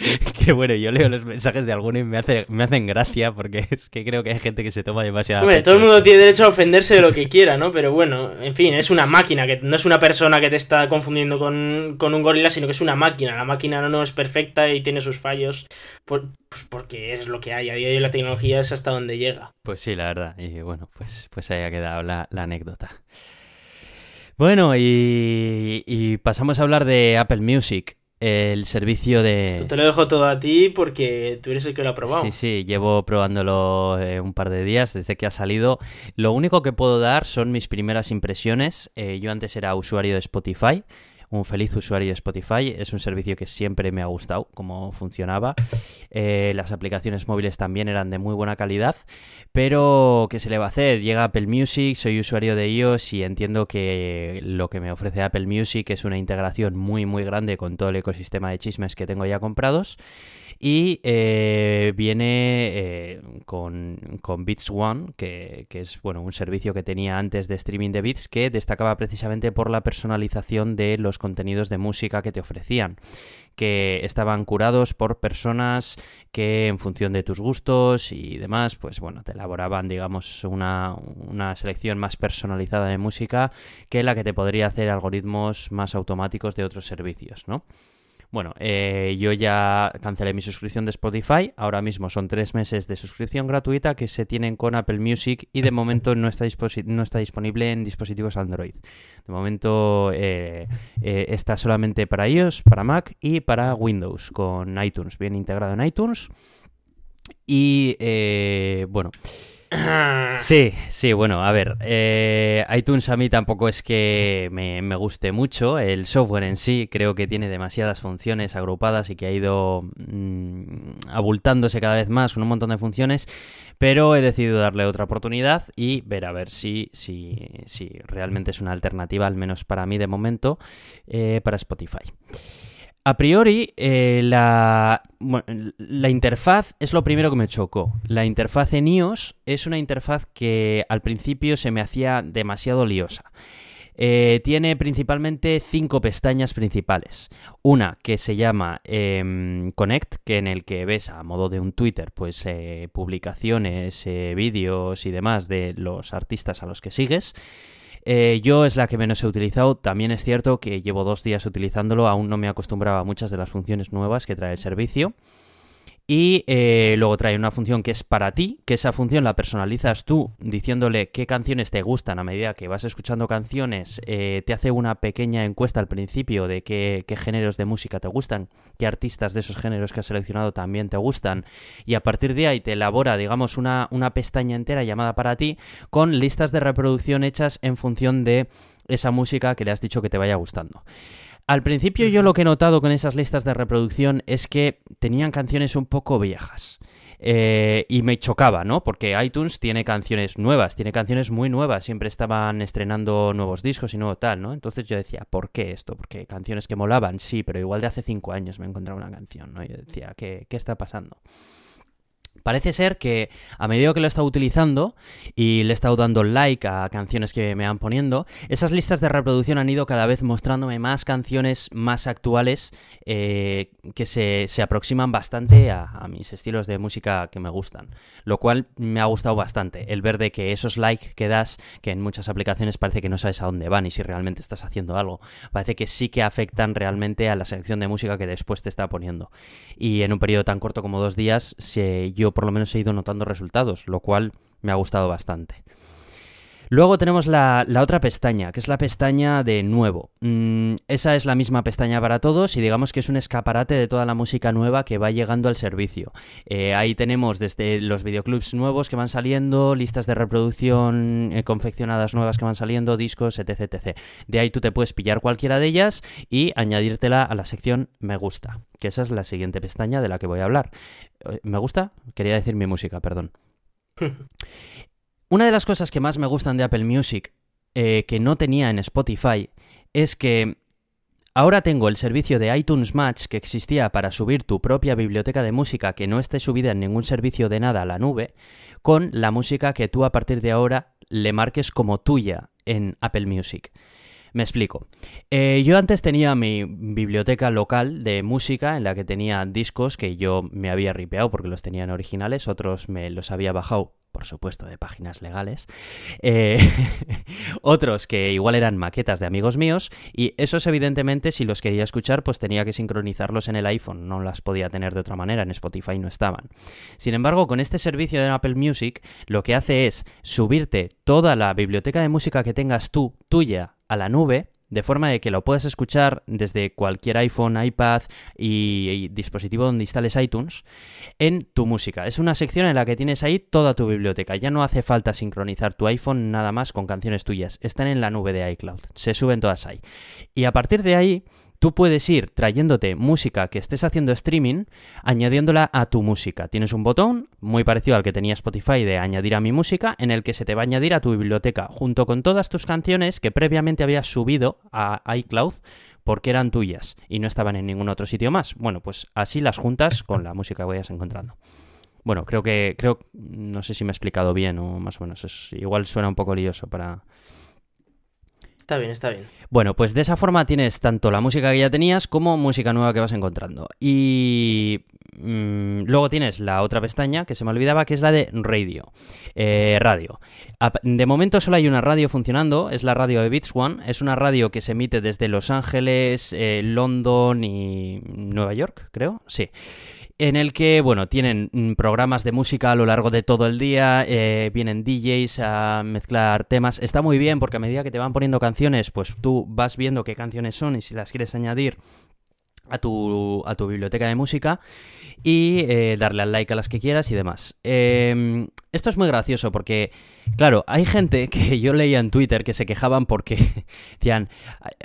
que bueno, yo leo los mensajes de algunos y me, hace, me hacen gracia porque es que creo que hay gente que se toma demasiado. Bueno, todo el mundo tiene derecho a ofenderse de lo que quiera, ¿no? Pero bueno, en fin, es una máquina, que no es una persona que te está confundiendo con, un gorila, sino que es una máquina. La máquina no, es perfecta y tiene sus fallos, pues porque es lo que hay. A día de hoy la tecnología es hasta donde llega. Pues sí, la verdad. Y bueno, pues, pues ahí ha quedado la, anécdota. Bueno, y, y pasamos a hablar de Apple Music el servicio de... Esto te lo dejo todo a ti porque tú eres el que lo ha probado. Sí, sí, llevo probándolo eh, un par de días desde que ha salido. Lo único que puedo dar son mis primeras impresiones. Eh, yo antes era usuario de Spotify un feliz usuario de Spotify. Es un servicio que siempre me ha gustado cómo funcionaba. Eh, las aplicaciones móviles también eran de muy buena calidad. Pero, ¿qué se le va a hacer? Llega Apple Music, soy usuario de iOS y entiendo que lo que me ofrece Apple Music es una integración muy, muy grande con todo el ecosistema de chismes que tengo ya comprados. Y eh, viene eh, con, con Beats One, que, es bueno, un servicio que tenía antes de streaming de Beats, que destacaba precisamente por la personalización de los contenidos de música que te ofrecían que estaban curados por personas que en función de tus gustos y demás, pues bueno, te elaboraban, digamos, una, una, selección más personalizada de música que la que te podría hacer algoritmos más automáticos de otros servicios, ¿no? Bueno, eh, yo ya cancelé mi suscripción de Spotify. Ahora mismo son tres meses de suscripción gratuita que se tienen con Apple Music y de momento no está, no está disponible en dispositivos Android. De momento eh, eh, está solamente para iOS, para Mac y para Windows con iTunes, bien integrado en iTunes. Y bueno. Sí, sí, bueno, a ver, eh, iTunes a mí tampoco es que me, guste mucho, el software en sí creo que tiene demasiadas funciones agrupadas y que ha ido mm, abultándose cada vez más un montón de funciones, pero he decidido darle otra oportunidad y ver a ver si, si, si realmente es una alternativa, al menos para mí de momento, eh, para Spotify. A priori, eh, la, la, interfaz es lo primero que me chocó. La interfaz en iOS es una interfaz que al principio se me hacía demasiado liosa. Eh, tiene principalmente cinco pestañas principales. Una que se llama em, Connect, que en el que ves a modo de un Twitter, pues eh, publicaciones, vídeos y demás de los artistas a los que sigues. Eh, yo es la que menos he utilizado. También es cierto que llevo dos días utilizándolo, aún no me acostumbraba a muchas de las funciones nuevas que trae el servicio. Y eh, luego trae una función que es para ti, que esa función la personalizas tú diciéndole qué canciones te gustan a medida que vas escuchando canciones. Eh, te hace una pequeña encuesta al principio de qué, géneros de música te gustan, qué artistas de esos géneros que has seleccionado también te gustan. Y a partir de ahí te elabora, digamos, una, una pestaña entera llamada para ti con listas de reproducción hechas en función de esa música que le has dicho que te vaya gustando. Al principio yo lo que he notado con esas listas de reproducción es que tenían canciones un poco viejas. Eh, y me chocaba, ¿no? Porque iTunes tiene canciones nuevas, tiene canciones muy nuevas, siempre estaban estrenando nuevos discos y nuevo tal, ¿no? Entonces yo decía, ¿por qué esto? Porque canciones que molaban, sí, pero igual de hace cinco años me encontraba una canción, ¿no? Yo decía, ¿qué, qué está pasando? Parece ser que a medida que lo he estado utilizando y le he estado dando like a canciones que me van poniendo, esas listas de reproducción han ido cada vez mostrándome más canciones más actuales eh, que se, aproximan bastante a, mis estilos de música que me gustan. Lo cual me ha gustado bastante. El ver de que esos likes que das, que en muchas aplicaciones parece que no sabes a dónde van y si realmente estás haciendo algo, parece que sí que afectan realmente a la selección de música que después te está poniendo. Y en un periodo tan corto como dos días, si yo por lo menos he ido notando resultados, lo cual me ha gustado bastante. Luego tenemos la, otra pestaña, que es la pestaña de nuevo. Mm, esa es la misma pestaña para todos y digamos que es un escaparate de toda la música nueva que va llegando al servicio. Eh, ahí tenemos desde los videoclips nuevos que van saliendo, listas de reproducción eh, confeccionadas nuevas que van saliendo, discos, etc, etc. De ahí tú te puedes pillar cualquiera de ellas y añadírtela a la sección Me gusta, que esa es la siguiente pestaña de la que voy a hablar. Eh, ¿Me gusta? Quería decir mi música, perdón. Una de las cosas que más me gustan de Apple Music, eh, que no tenía en Spotify, es que ahora tengo el servicio de iTunes Match que existía para subir tu propia biblioteca de música que no esté subida en ningún servicio de nada a la nube, con la música que tú a partir de ahora le marques como tuya en Apple Music. Me explico. Eh, yo antes tenía mi biblioteca local de música en la que tenía discos que yo me había ripeado porque los tenían originales, otros me los había bajado por supuesto, de páginas legales, eh, otros que igual eran maquetas de amigos míos, y esos evidentemente si los quería escuchar pues tenía que sincronizarlos en el iPhone, no las podía tener de otra manera, en Spotify no estaban. Sin embargo, con este servicio de Apple Music, lo que hace es subirte toda la biblioteca de música que tengas tú, tuya, a la nube, de forma de que lo puedas escuchar desde cualquier iPhone, iPad y, dispositivo donde instales iTunes en tu música. Es una sección en la que tienes ahí toda tu biblioteca. Ya no hace falta sincronizar tu iPhone nada más con canciones tuyas. Están en la nube de iCloud. Se suben todas ahí. Y a partir de ahí Tú puedes ir trayéndote música que estés haciendo streaming, añadiéndola a tu música. Tienes un botón muy parecido al que tenía Spotify de añadir a mi música, en el que se te va a añadir a tu biblioteca, junto con todas tus canciones que previamente habías subido a iCloud porque eran tuyas y no estaban en ningún otro sitio más. Bueno, pues así las juntas con la música que vayas encontrando. Bueno, creo que, creo, no sé si me he explicado bien o más o menos, es, igual suena un poco lioso para, Está bien, está bien. Bueno, pues de esa forma tienes tanto la música que ya tenías como música nueva que vas encontrando. Y mm, luego tienes la otra pestaña que se me olvidaba, que es la de radio. Eh, radio. De momento solo hay una radio funcionando, es la radio de Beats One. Es una radio que se emite desde Los Ángeles, eh, London y Nueva York, creo. Sí en el que, bueno, tienen mm, programas de música a lo largo de todo el día, eh, vienen DJs a mezclar temas. Está muy bien porque a medida que te van poniendo canciones, pues tú vas viendo qué canciones son y si las quieres añadir a tu, a tu biblioteca de música y eh, darle al like a las que quieras y demás. Em, esto es muy gracioso porque, claro, hay gente que yo leía en Twitter que se quejaban porque decían,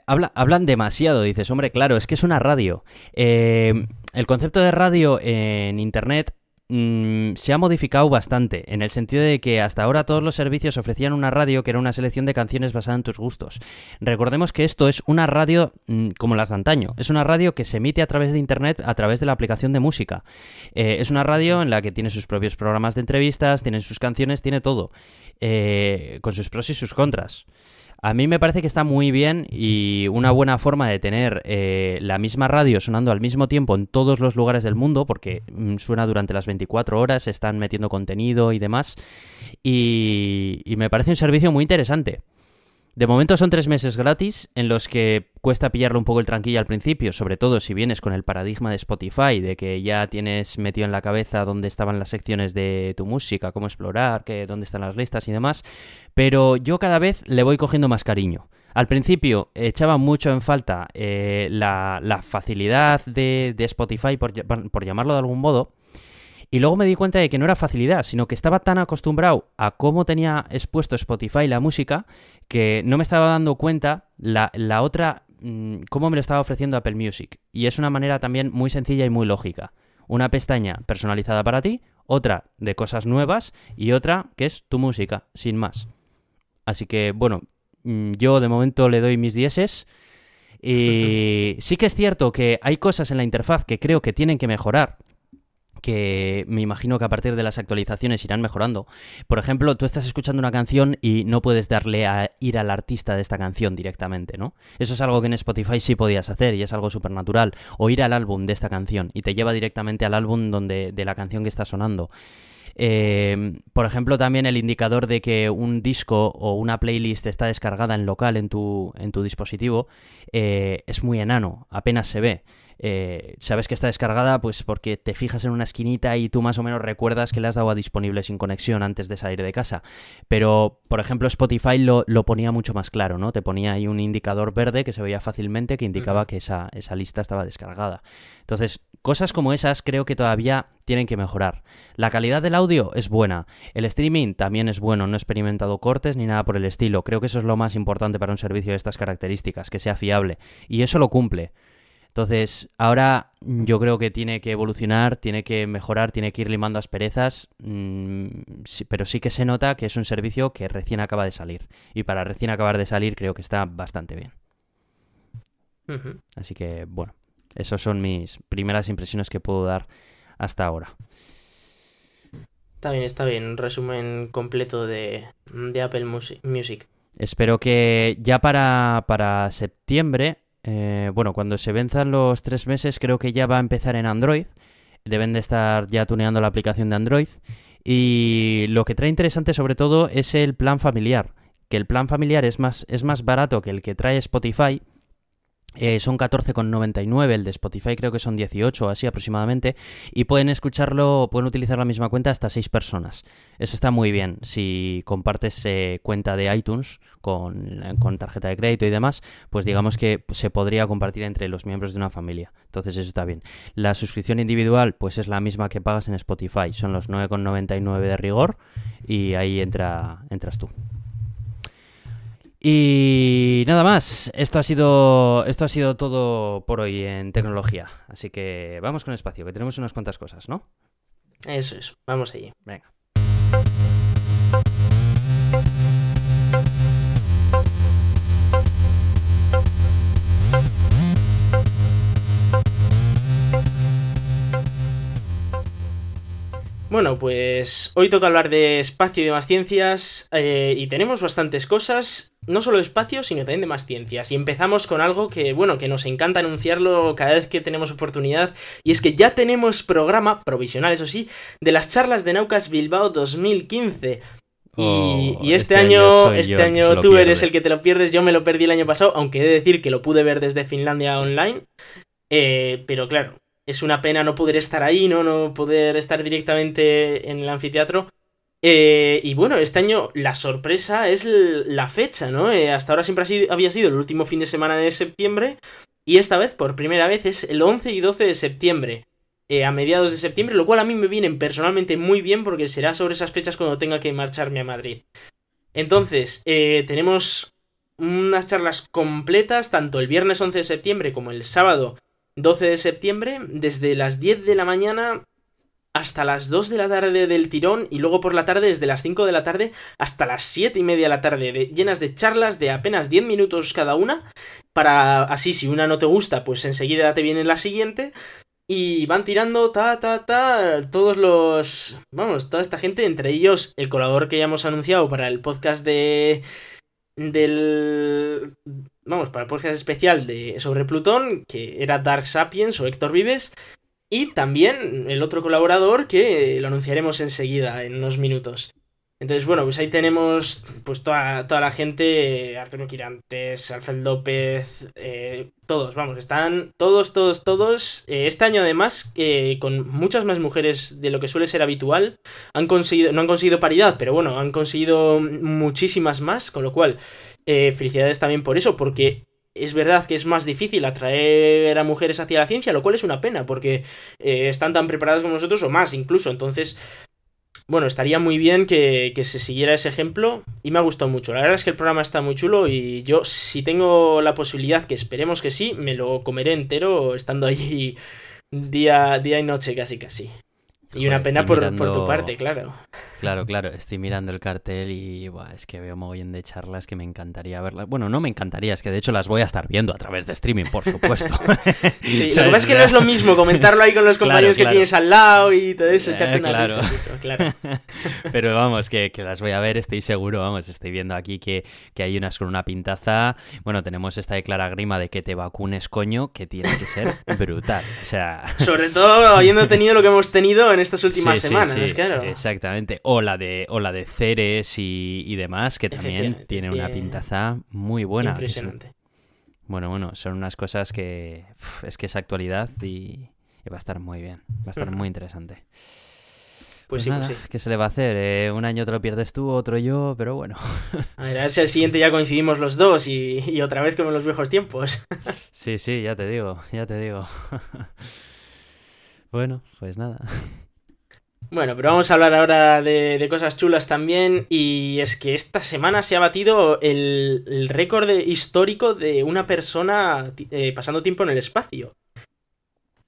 hablan demasiado. Dices, hombre, claro, es que es una radio. Eh, el concepto de radio en Internet mm, se ha modificado bastante, en el sentido de que hasta ahora todos los servicios ofrecían una radio que era una selección de canciones basada en tus gustos. Recordemos que esto es una radio mm, como las de antaño, es una radio que se emite a través de Internet, a través de la aplicación de música. Eh, es una radio en la que tiene sus propios programas de entrevistas, tiene sus canciones, tiene todo, eh, con sus pros y sus contras. A mí me parece que está muy bien y una buena forma de tener eh, la misma radio sonando al mismo tiempo en todos los lugares del mundo, porque mm, suena durante las 24 horas, están metiendo contenido y demás. y me parece un servicio muy interesante. De momento son tres meses gratis en los que cuesta pillarlo un poco el tranquillo al principio, sobre todo si vienes con el paradigma de Spotify, de que ya tienes metido en la cabeza dónde estaban las secciones de tu música, cómo explorar, que, dónde están las listas y demás. Pero yo cada vez le voy cogiendo más cariño. Al principio echaba mucho en falta eh, la, facilidad de, Spotify, por llamarlo de algún modo, y luego me di cuenta de que no era facilidad, sino que estaba tan acostumbrado a cómo tenía expuesto Spotify la música que no me estaba dando cuenta la, otra, mm, cómo me lo estaba ofreciendo Apple Music. Y es una manera también muy sencilla y muy lógica. Una pestaña personalizada para ti, otra de cosas nuevas y otra que es tu música, sin más. Así que, bueno, mm, yo de momento le doy mis dieces. Y sí que es cierto que hay cosas en la interfaz que creo que tienen que mejorar que me imagino que a partir de las actualizaciones irán mejorando. Por ejemplo, tú estás escuchando una canción y no puedes darle a ir al artista de esta canción directamente, ¿no? Eso es algo que en Spotify sí podías hacer y es algo súper natural. O ir al álbum de esta canción y te lleva directamente al álbum donde, de la canción que está sonando. Eh, por ejemplo, también el indicador de que un disco o una playlist está descargada en local en tu, en tu dispositivo eh, es muy enano, apenas se ve. Eh, sabes que está descargada pues porque te fijas en una esquinita y tú más o menos recuerdas que le has dado a disponible sin conexión antes de salir de casa. Pero, por ejemplo, Spotify lo, lo ponía mucho más claro, ¿no? Te ponía ahí un indicador verde que se veía fácilmente que indicaba que esa, esa lista estaba descargada. Entonces, cosas como esas creo que todavía tienen que mejorar. La calidad del audio es buena. El streaming también es bueno. No he experimentado cortes ni nada por el estilo. Creo que eso es lo más importante para un servicio de estas características, que sea fiable. Y eso lo cumple. Entonces, ahora yo creo que tiene que evolucionar, tiene que mejorar, tiene que ir limando asperezas, mmm, sí, pero sí que se nota que es un servicio que recién acaba de salir. Y para recién acabar de salir creo que está bastante bien. Uh -huh. Así que, bueno, esas son mis primeras impresiones que puedo dar hasta ahora. Está bien, está bien. Un resumen completo de, de Apple Music. Espero que ya para, para septiembre eh, bueno, cuando se venzan los tres meses creo que ya va a empezar en Android. Deben de estar ya tuneando la aplicación de Android. Y lo que trae interesante sobre todo es el plan familiar. Que el plan familiar es más, es más barato que el que trae Spotify. Eh, son 14,99, el de Spotify creo que son 18 así aproximadamente, y pueden escucharlo, pueden utilizar la misma cuenta hasta 6 personas. Eso está muy bien. Si compartes eh, cuenta de iTunes con, con, tarjeta de crédito y demás, pues digamos que se podría compartir entre los miembros de una familia. Entonces eso está bien. La suscripción individual pues es la misma que pagas en Spotify, son los 9,99 de rigor y ahí entra, entras tú. Y nada más, esto ha sido esto ha sido todo por hoy en tecnología. Así que vamos con espacio, que tenemos unas cuantas cosas, ¿no? Eso es, vamos allí. Venga. Bueno, pues hoy toca hablar de espacio y de más ciencias eh, y tenemos bastantes cosas, no solo de espacio, sino también de más ciencias. Y empezamos con algo que, bueno, que nos encanta anunciarlo cada vez que tenemos oportunidad, y es que ya tenemos programa, provisional eso sí, de las charlas de Naucas Bilbao 2015. Y, Oh, y este, este año, este año lo tú eres el que te lo pierdes, yo me lo perdí el año pasado, aunque he de decir que lo pude ver desde Finlandia online. Eh, pero claro, es una pena no poder estar ahí, no, no poder estar directamente en el anfiteatro. Eh, y bueno, este año la sorpresa es la fecha, ¿no? Eh, hasta ahora siempre ha sido- había sido el último fin de semana de septiembre. Y esta vez, por primera vez, es el 11 y 12 de septiembre. eh, a mediados de septiembre, lo cual a mí me viene personalmente muy bien porque será sobre esas fechas cuando tenga que marcharme a Madrid. Entonces, tenemos unas charlas completas, tanto el viernes 11 de septiembre como el sábado 12 de septiembre, desde las 10 de la mañana hasta las 2 de la tarde del tirón y luego por la tarde desde las 5 de la tarde hasta las 7 y media de la tarde, de- llenas de charlas de apenas 10 minutos cada una, para así si una no te gusta, pues enseguida te viene la siguiente. Y van tirando, ta, ta, ta, todos los... Vamos, toda esta gente, entre ellos el colaborador que ya hemos anunciado para el podcast de... Del... Vamos, para el podcast especial de sobre Plutón, que era Dark Sapiens o Héctor Vives. Y también el otro colaborador que lo anunciaremos enseguida, en unos minutos. Entonces, bueno, pues ahí tenemos pues toda, toda la gente, Arturo Quirantes, Alfred López, eh, todos, vamos, están todos, todos, todos. Eh, este año además, eh, con muchas más mujeres de lo que suele ser habitual, han conseguido, no han conseguido paridad, pero bueno, han conseguido muchísimas más, con lo cual, eh, felicidades también por eso, porque es verdad que es más difícil atraer a mujeres hacia la ciencia, lo cual es una pena, porque eh, están tan preparadas como nosotros o más incluso, entonces bueno, estaría muy bien que, que, se siguiera ese ejemplo y me ha gustado mucho. La verdad es que el programa está muy chulo y yo, si tengo la posibilidad, que esperemos que sí, me lo comeré entero estando allí día, día y noche casi casi. Y Joder, una pena estoy por, mirando- por tu parte, claro. Claro, claro, estoy mirando el cartel y buah, es que veo mogollón de charlas que me encantaría verlas. Bueno, no me encantaría, es que de hecho las voy a estar viendo a través de streaming, por supuesto. sí, lo que pasa es que no es lo mismo comentarlo ahí con los compañeros que tienes al lado y todo eso, echarte Eh, claro. eso, claro. Pero vamos, que, que las voy a ver, estoy seguro, vamos, estoy viendo aquí que, que hay unas con una pintaza. Bueno, tenemos esta de Clara Grima de que te vacunes, coño, que tiene que ser brutal. O sea... Sobre todo habiendo tenido lo que hemos tenido en estas últimas sí, semanas, sí, claro. Exactamente. O la de, o la de Ceres y, y demás, que también tiene una pintaza muy buena. son- Impresionante. bueno, bueno, son unas cosas que es que es actualidad y, y va a estar muy bien. Va a estar muy interesante. Pues sí, nada, pues sí. ¿qué se le va a hacer? Eh, un año te lo pierdes tú, otro yo, pero bueno. A ver, a ver si al siguiente ya coincidimos los dos y, y otra vez como en los viejos tiempos. Sí, sí, ya te digo, ya te digo. bueno, pues nada. Bueno, pero vamos a hablar ahora de, de cosas chulas también. Y es que esta semana se ha batido el, el récord histórico de una persona eh, pasando tiempo en el espacio.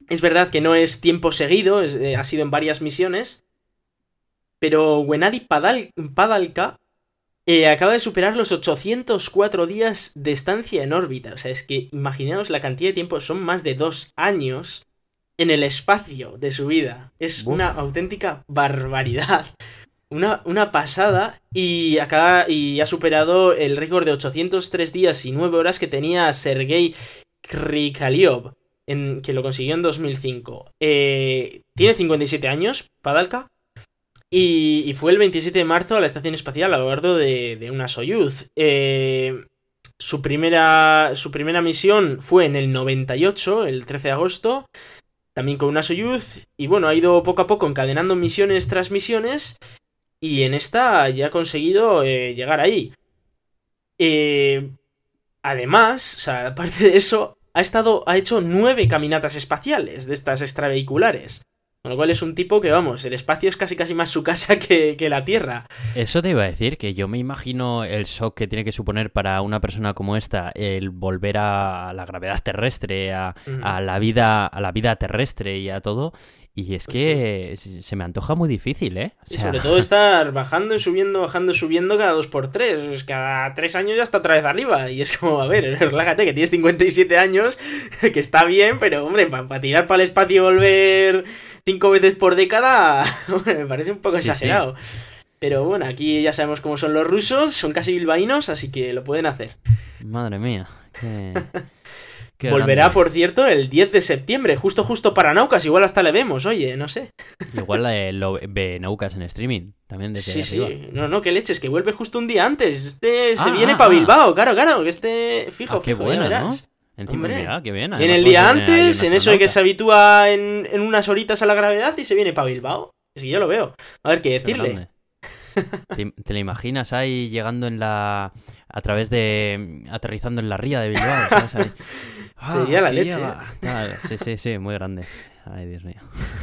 Es verdad que no es tiempo seguido, eh, ha sido en varias misiones. Pero Wenadi Padal- Padalka eh, acaba de superar los 804 días de estancia en órbita. O sea, es que imaginaos la cantidad de tiempo, son más de dos años en el espacio de su vida. Es una auténtica barbaridad. Una, una pasada y, acaba, y ha superado el récord de 803 días y 9 horas que tenía Sergei Krikaliov, en, que lo consiguió en 2005. Eh, tiene 57 años, Padalka, y, y fue el 27 de marzo a la estación espacial a bordo de, de una Soyuz. Eh, su, primera, su primera misión fue en el 98, el 13 de agosto, también con una Soyuz, y bueno, ha ido poco a poco encadenando misiones tras misiones, y en esta ya ha conseguido eh, llegar ahí. Eh, además, o sea, aparte de eso, ha estado, ha hecho nueve caminatas espaciales de estas extravehiculares. Con lo cual es un tipo que, vamos, el espacio es casi casi más su casa que, que la Tierra. Eso te iba a decir, que yo me imagino el shock que tiene que suponer para una persona como esta el volver a la gravedad terrestre, a, la vida, a la vida terrestre y a todo. Y es Pues que se se me antoja muy difícil, ¿eh? O Y sea, sobre todo estar bajando y subiendo, bajando y subiendo cada dos por tres. Es Cada tres años ya está otra vez arriba. Y es como, a ver, relájate, que tienes 57 años, que está bien, pero hombre, para tirar para el espacio y volver cinco veces por década, me parece un poco Sí, sí. exagerado. Pero bueno, aquí ya sabemos cómo son los rusos, son casi bilbaínos, así que lo pueden hacer. madre mía. qué- qué Volverá, grande. por cierto, el 10 de septiembre, justo justo para Naucas, igual hasta le vemos, oye, no sé. Igual eh, lo ve Naucas en streaming, también desde Sí, sí. No, no, que leches, que vuelve justo un día antes. Este se Ah, viene ah, para ah. Bilbao, claro, claro, que este fijo, Ah, qué fijo, ya buena, ¿no? Encima, Hombre. mira, qué bien. Además el día antes, en eso de que se habitúa en, en unas horitas a la gravedad y se viene para Bilbao. Es que yo lo veo. A ver qué Qué decirle. ¿Te, te la imaginas ahí llegando en la. a través de. aterrizando en la ría de Bilbao? ¿sabes? Ah, Sería la leche. Tal, Sí, sí, sí, muy grande. Ay, Dios mío.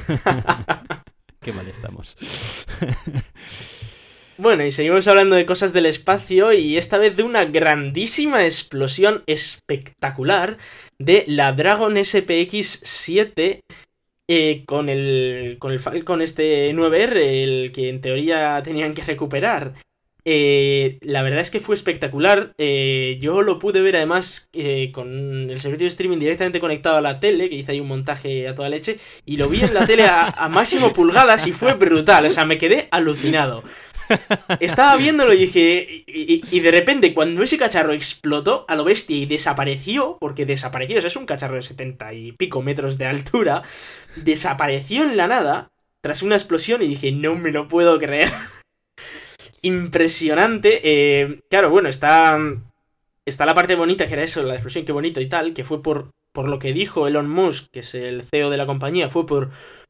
Qué mal estamos. Bueno, y seguimos hablando de cosas del espacio y esta vez de una grandísima explosión espectacular de la Dragon SPX-7 eh, con el con el Falcon este 9R, el que en teoría tenían que recuperar. Eh, la verdad es que fue espectacular. Eh, yo lo pude ver además eh, con el servicio de streaming directamente conectado a la tele, que hice ahí un montaje a toda leche, y lo vi en la tele a, máximo pulgadas y fue brutal. O sea, me quedé alucinado. Estaba viéndolo y dije. Y, y- y de repente, cuando ese cacharro explotó a lo bestia y desapareció, porque desapareció, o sea, es un cacharro de 70 y pico metros de altura, desapareció en la nada tras una explosión y dije, no me lo puedo creer. Impresionante. eh, claro, bueno, está. Está la parte bonita, que era eso, la explosión, qué bonito y tal, que fue por, por lo que dijo Elon Musk, que es el CEO de la compañía, fue por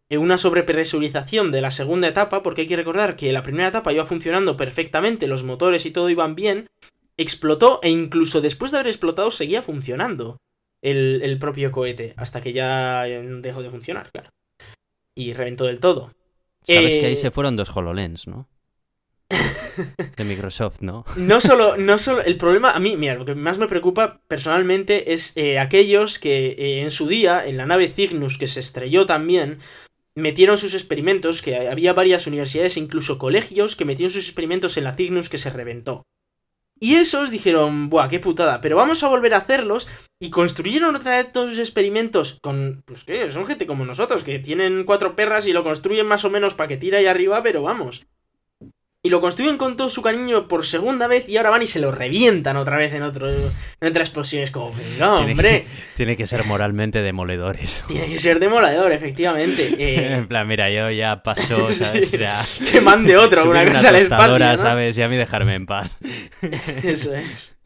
eh, una sobrepresurización de la segunda etapa, porque hay que recordar que la primera etapa iba funcionando perfectamente, los motores y todo iban bien, explotó e incluso después de haber explotado seguía funcionando el, el propio cohete, hasta que ya eh, dejó de funcionar, claro. Y reventó del todo. Sabes Eh, que ahí se fueron dos HoloLens, ¿no? De Microsoft, ¿no? No solo, no solo, el problema, a mí, mira, lo que más me preocupa personalmente es eh, aquellos que eh, en su día, en la nave Cygnus, que se estrelló también, metieron sus experimentos, que había varias universidades incluso colegios que metieron sus experimentos en la Cygnus que se reventó. Y esos dijeron, buah, qué putada, pero vamos a volver a hacerlos y construyeron otra vez todos sus experimentos con, pues que son gente como nosotros, que tienen cuatro perras y lo construyen más o menos para que tire ahí arriba, pero vamos. Y lo construyen con todo su cariño por segunda vez y ahora van y se lo revientan otra vez en, otro, en otra explosión. Es como, no, hombre. Tiene que, ser moralmente demoledores. Tiene que ser demoledor, efectivamente. Eh. en plan, mira, yo ya paso, ¿sabes? que mande otro, una cosa al espacio. ¿sabes? Y a mí dejarme en paz. Eso es.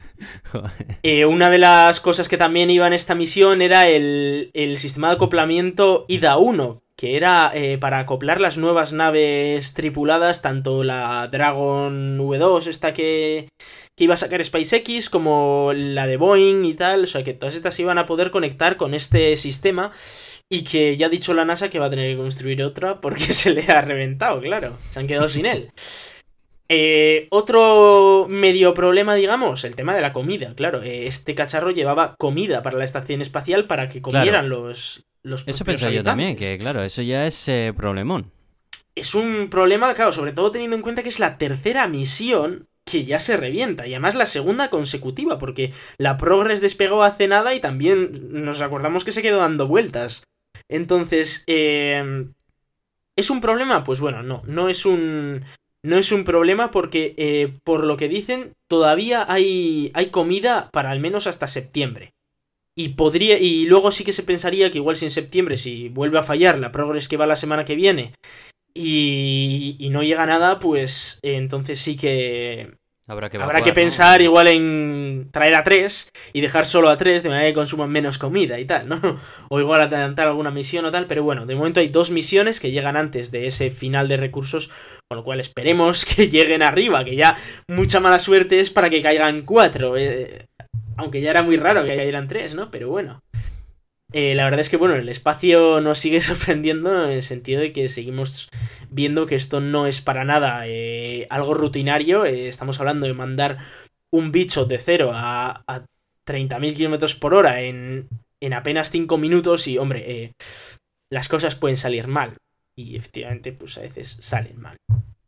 Eh, una de las cosas que también iba en esta misión era el, el sistema de acoplamiento IDA-1, que era eh, para acoplar las nuevas naves tripuladas, tanto la Dragon V2, esta que, que iba a sacar SpaceX, como la de Boeing y tal, o sea que todas estas iban a poder conectar con este sistema y que ya ha dicho la NASA que va a tener que construir otra porque se le ha reventado, claro, se han quedado sin él. Eh, otro medio problema, digamos, el tema de la comida. Claro, eh, este cacharro llevaba comida para la estación espacial para que comieran los, eso pensé yo también, que claro, eso ya es eh, problemón. Es un problema, claro, sobre todo teniendo en cuenta que es la tercera misión que ya se revienta. Y además la segunda consecutiva, porque la Progress despegó hace nada y también nos acordamos que se quedó dando vueltas. Entonces, eh, ¿es un problema? Pues bueno, no, no es un... No es un problema porque, eh, por lo que dicen, todavía hay, hay comida para al menos hasta septiembre. Y podría. Y luego sí que se pensaría que igual si en septiembre, si vuelve a fallar la progres que va la semana que viene. Y, y no llega nada, pues eh, entonces sí que. Habrá que, Habrá que pensar igual en traer a tres y dejar solo a tres de manera que consuman menos comida y tal, ¿no? O igual adelantar alguna misión o tal, pero bueno, de momento hay dos misiones que llegan antes de ese final de recursos, con lo cual esperemos que lleguen arriba, que ya mucha mala suerte es para que caigan cuatro. Eh, aunque ya era muy raro que eran tres, ¿no? Pero bueno. Eh, la verdad es que, bueno, el espacio nos sigue sorprendiendo en el sentido de que seguimos viendo que esto no es para nada eh, algo rutinario. Eh, estamos hablando de mandar un bicho de cero a, a 30.000 kilómetros por hora en, en apenas 5 minutos y, hombre, las cosas pueden salir mal. Y efectivamente, pues a veces salen mal.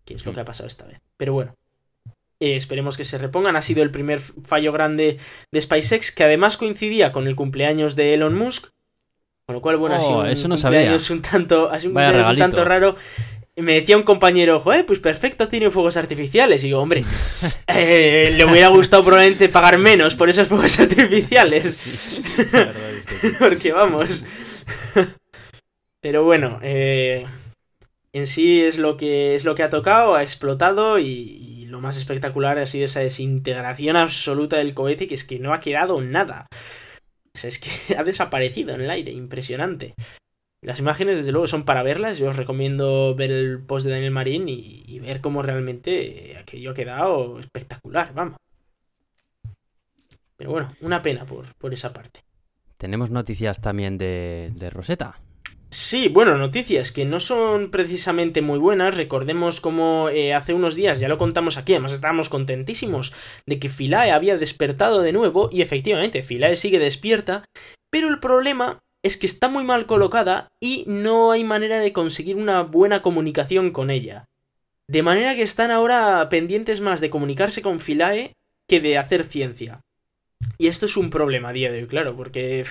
Que es lo que ha pasado esta vez. Pero bueno. Eh, esperemos que se repongan. Ha sido el primer fallo grande de SpaceX, que además coincidía con el cumpleaños de Elon Musk. Con lo cual, bueno, ha sido oh, un, eso no cumpleaños un tanto, ha sido un, un tanto raro. Me decía un compañero, joder, pues perfecto, tiene fuegos artificiales. Y digo, hombre, eh, le hubiera gustado probablemente pagar menos por esos fuegos artificiales. Porque vamos. Pero bueno, eh, en sí es lo que es lo que ha tocado, ha explotado y, lo más espectacular ha sido esa desintegración absoluta del cohete, que es que no ha quedado nada. es que ha desaparecido en el aire, impresionante. Las imágenes, desde luego, son para verlas. Yo os recomiendo ver el post de Daniel Marín y, ver cómo realmente aquello ha quedado espectacular, vamos. Pero bueno, una pena por, por esa parte. Tenemos noticias también de, de Rosetta. Sí, bueno, noticias que no son precisamente muy buenas. Recordemos como eh, hace unos días, ya lo contamos aquí, además estábamos contentísimos de que Philae había despertado de nuevo y efectivamente Philae sigue despierta, pero el problema es que está muy mal colocada y no hay manera de conseguir una buena comunicación con ella. De manera que están ahora pendientes más de comunicarse con Philae que de hacer ciencia. Y esto es un problema a día de hoy, claro, porque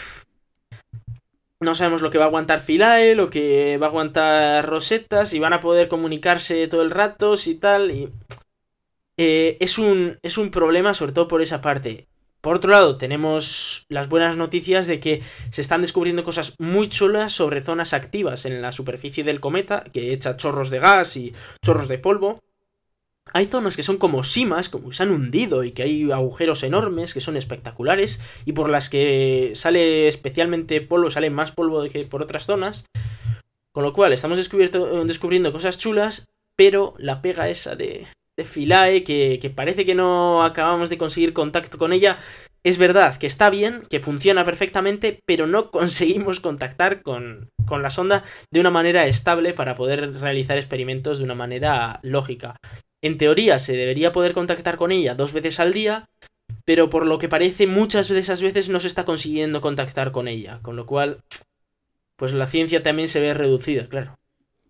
no sabemos lo que va a aguantar Philae, lo que va a aguantar Rosetta, si van a poder comunicarse todo el rato, si tal. Y... Eh, es, un, es un problema, sobre todo por esa parte. Por otro lado, tenemos las buenas noticias de que se están descubriendo cosas muy chulas sobre zonas activas en la superficie del cometa, que echa chorros de gas y chorros de polvo. Hay zonas que son como simas, como que se han hundido y que hay agujeros enormes que son espectaculares y por las que sale especialmente polvo, sale más polvo que por otras zonas. Con lo cual estamos descubriendo cosas chulas, pero la pega esa de, de Philae, que, que parece que no acabamos de conseguir contacto con ella, es verdad que está bien, que funciona perfectamente, pero no conseguimos contactar con, con, la sonda de una manera estable para poder realizar experimentos de una manera lógica. En teoría se debería poder contactar con ella dos veces al día, pero por lo que parece muchas de esas veces no se está consiguiendo contactar con ella, con lo cual, pues la ciencia también se ve reducida, claro.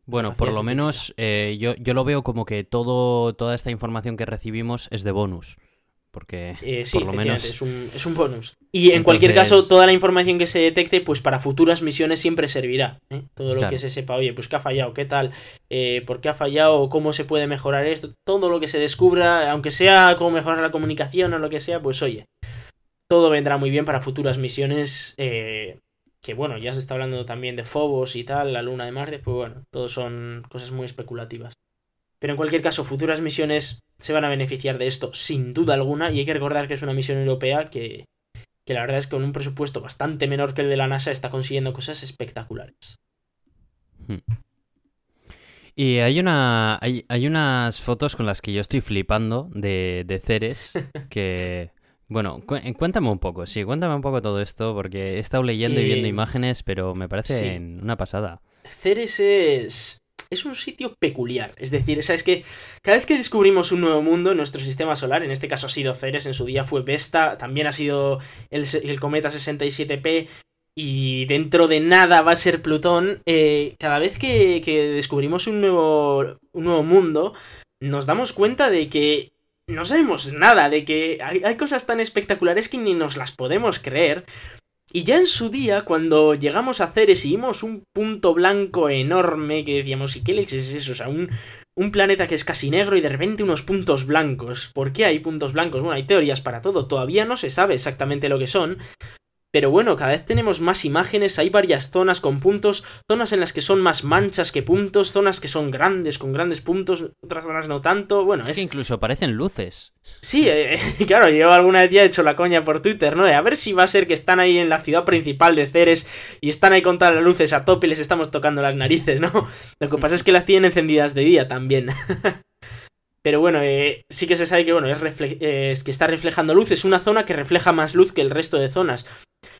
Bueno, por lo menos eh, yo, yo lo veo como que todo, toda esta información que recibimos es de bonus. Porque Eh, sí, por lo menos. es un, es un bonus. Y en cualquier caso, toda la información que se detecte, pues para futuras misiones siempre servirá. ¿eh? Todo lo Claro. que se sepa, oye, pues qué ha fallado, qué tal, eh, por qué ha fallado, cómo se puede mejorar esto, todo lo que se descubra, aunque sea cómo mejorar la comunicación o lo que sea, pues oye, todo vendrá muy bien para futuras misiones. eh, que bueno, ya se está hablando también de Phobos y tal, la luna de Marte, pues bueno, todo son cosas muy especulativas. Pero en cualquier caso, futuras misiones se van a beneficiar de esto, sin duda alguna, y hay que recordar que es una misión europea que, que la verdad es que con un presupuesto bastante menor que el de la NASA está consiguiendo cosas espectaculares. Y hay una. Hay, hay unas fotos con las que yo estoy flipando de, de Ceres. Que. Bueno, cu- cuéntame un poco, sí, cuéntame un poco todo esto, porque he estado leyendo y viendo Eh, imágenes, pero me parece sí. una pasada. Ceres es. Es un sitio peculiar. Es decir, ¿sabes que Cada vez que descubrimos un nuevo mundo en nuestro sistema solar, en este caso ha sido Ceres, en su día fue Vesta, también ha sido el, cometa 67P, y dentro de nada va a ser Plutón. eh, cada vez que, descubrimos un nuevo, un nuevo mundo, nos damos cuenta de que no sabemos nada, de que hay cosas tan espectaculares que ni nos las podemos creer. Y ya en su día, cuando llegamos a Ceres y vimos un punto blanco enorme que decíamos, ¿y qué leches es eso? O sea, un, un planeta que es casi negro y de repente unos puntos blancos. ¿Por qué hay puntos blancos? Bueno, hay teorías para todo, todavía no se sabe exactamente lo que son. Pero bueno, cada vez tenemos más imágenes, hay varias zonas con puntos, zonas en las que son más manchas que puntos, zonas que son grandes con grandes puntos, otras zonas no tanto. Bueno, Es es, que incluso parecen luces. Sí, eh, claro, yo alguna vez ya he hecho la coña por Twitter, ¿no? De a ver si va a ser que están ahí en la ciudad principal de Ceres y están ahí con todas las luces a tope y les estamos tocando las narices, ¿no? Lo que pasa es que las tienen encendidas de día también. Pero bueno, eh, sí que se sabe que, bueno, es, eh, es que está reflejando luz, es una zona que refleja más luz que el resto de zonas.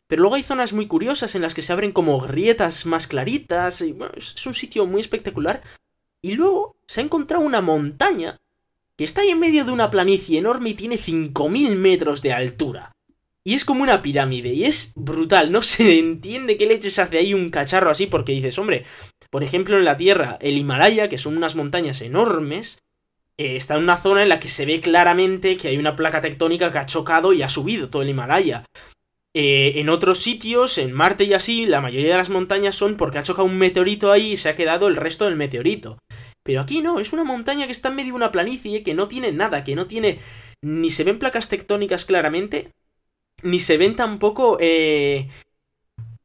Pero luego hay zonas muy curiosas en las que se abren como grietas más claritas, y es un sitio muy espectacular. Y luego se ha encontrado una montaña que está ahí en medio de una planicie enorme y tiene 5.000 metros de altura. Y es como una pirámide, y es brutal, no se entiende qué leches hace ahí un cacharro así, porque dices, hombre, por ejemplo en la Tierra, el Himalaya, que son unas montañas enormes, eh, está en una zona en la que se ve claramente que hay una placa tectónica que ha chocado y ha subido todo el Himalaya. Eh, en otros sitios, en Marte y así, la mayoría de las montañas son porque ha chocado un meteorito ahí y se ha quedado el resto del meteorito. Pero aquí no, es una montaña que está en medio de una planicie que no tiene nada, que no tiene. Ni se ven placas tectónicas claramente, ni se ven tampoco eh,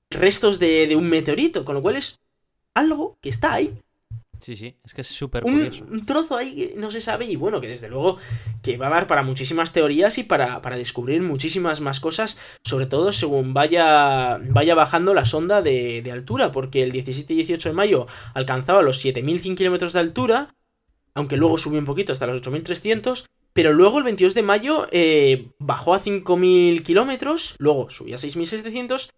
restos de, de un meteorito, con lo cual es algo que está ahí, Sí, sí, es que es súper curioso. un trozo ahí que no se sabe y bueno, que desde luego que va a dar para muchísimas teorías y para, para descubrir muchísimas más cosas, sobre todo según vaya, vaya bajando la sonda de, de altura, porque el 17 y 18 de mayo alcanzaba los 7100 kilómetros de altura, aunque luego subió un poquito hasta los 8300, pero luego el 22 de mayo eh, bajó a 5000 kilómetros, luego subió a 6700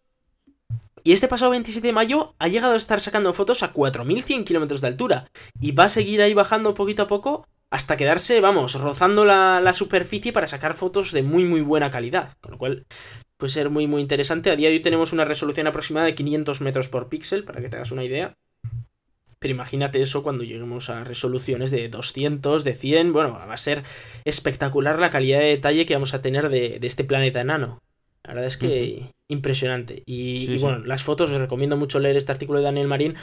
y este pasado 27 de mayo ha llegado a estar sacando fotos a 4100 kilómetros de altura. Y va a seguir ahí bajando poquito a poco hasta quedarse, vamos, rozando la, superficie para sacar fotos de muy muy buena calidad. Con lo cual puede ser muy muy interesante. A día de hoy tenemos una resolución aproximada de 500 metros por píxel, para que te hagas una idea. Pero imagínate eso cuando lleguemos a resoluciones de 200, de 100. Bueno, va a ser espectacular la calidad de detalle que vamos a tener de, de este planeta enano. La verdad es que impresionante. Y, Sí, y sí. bueno, las fotos, os recomiendo mucho leer este artículo de Daniel Marín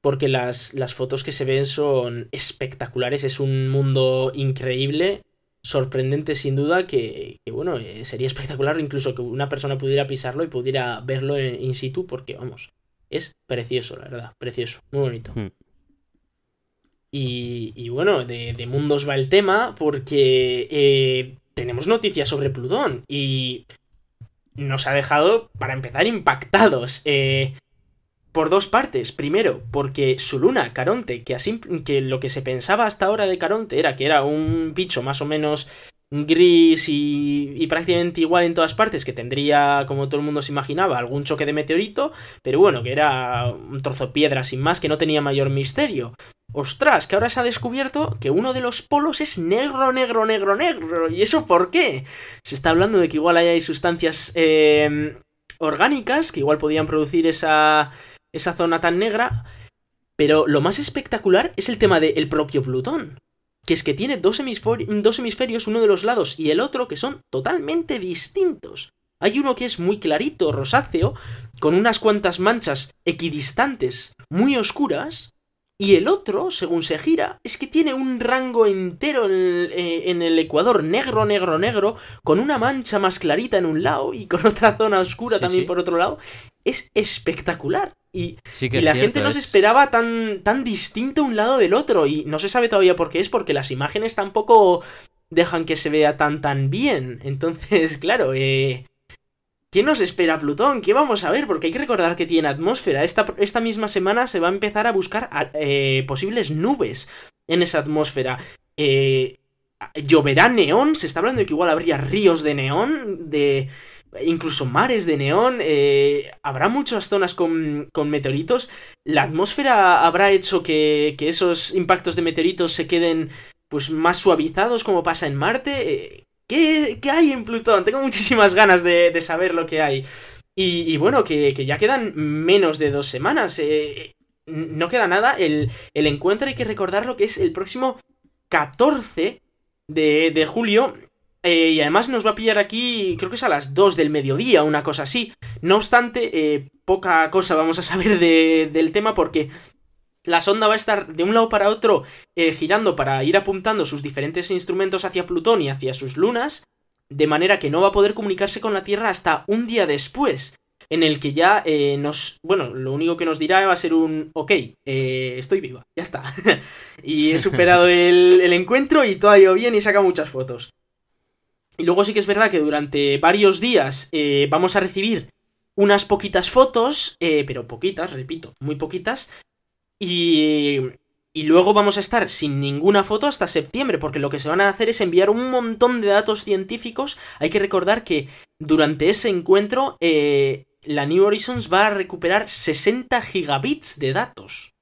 porque las, las fotos que se ven son espectaculares. Es un mundo increíble, sorprendente sin duda, que, que, bueno, eh, sería espectacular incluso que una persona pudiera pisarlo y pudiera verlo en- in situ porque, vamos, es precioso, la verdad, precioso, muy bonito. Hmm. Y, y bueno, de, de mundos va el tema porque eh, tenemos noticias sobre Plutón y nos ha dejado, para empezar, impactados. eh, por dos partes. Primero, porque su luna, Caronte, que, así, que lo que se pensaba hasta ahora de Caronte era que era un bicho más o menos gris y, y prácticamente igual en todas partes, que tendría, como todo el mundo se imaginaba, algún choque de meteorito, pero bueno, que era un trozo de piedra sin más, que no tenía mayor misterio. Ostras, que ahora se ha descubierto que uno de los polos es negro, negro, negro, negro. ¿Y eso por qué? Se está hablando de que igual hay sustancias eh, orgánicas que igual podían producir esa, esa zona tan negra. Pero lo más espectacular es el tema del propio Plutón. Que es que tiene dos, dos hemisferios, uno de los lados y el otro, que son totalmente distintos. Hay uno que es muy clarito, rosáceo, con unas cuantas manchas equidistantes, muy oscuras, y el otro, según se gira, es que tiene un rango entero eh, en el, ecuador negro, negro, negro, con una mancha más clarita en un lado y con otra zona oscura también por otro lado. Es espectacular. Y, la gente no se esperaba tan, tan distinto un lado del otro. Y no se sabe todavía por qué es, porque las imágenes tampoco dejan que se vea tan tan bien. Entonces, claro, eh, ¿Qué nos espera Plutón? ¿Qué vamos a ver? Porque hay que recordar que tiene atmósfera. Esta, esta misma semana se va a empezar a buscar eh, posibles nubes en esa atmósfera. Eh, ¿Lloverá neón? Se está hablando de que igual habría ríos de neón, de incluso mares de neón. Eh, habrá muchas zonas con, con, meteoritos. ¿La atmósfera habrá hecho que, que, esos impactos de meteoritos se queden pues más suavizados como pasa en Marte? ¿Qué, hay en Plutón? Tengo muchísimas ganas de, saber lo que hay. Y, bueno, que, ya quedan menos de dos semanas. Eh, no queda nada. El, encuentro hay que recordar lo que es el próximo 14 de, julio. Eh, y además nos va a pillar aquí, creo que es a las 2 del mediodía, una cosa así. No obstante, eh, poca cosa vamos a saber del tema porque la sonda va a estar de un lado para otro eh, girando para ir apuntando sus diferentes instrumentos hacia Plutón y hacia sus lunas, de manera que no va a poder comunicarse con la Tierra hasta un día después, en el que ya eh, nos... Bueno, lo único que nos dirá va a ser un... Ok, eh, estoy viva, ya está. y he superado el, encuentro y todo ha ido bien y saca muchas fotos. Y luego sí que es verdad que durante varios días vamos a recibir unas poquitas fotos, pero poquitas, repito, muy poquitas, y, y luego vamos a estar sin ninguna foto hasta septiembre, porque lo que se van a hacer es enviar un montón de datos científicos. Hay que recordar que durante ese encuentro eh, la New Horizons va a recuperar 60 gigabits de datos.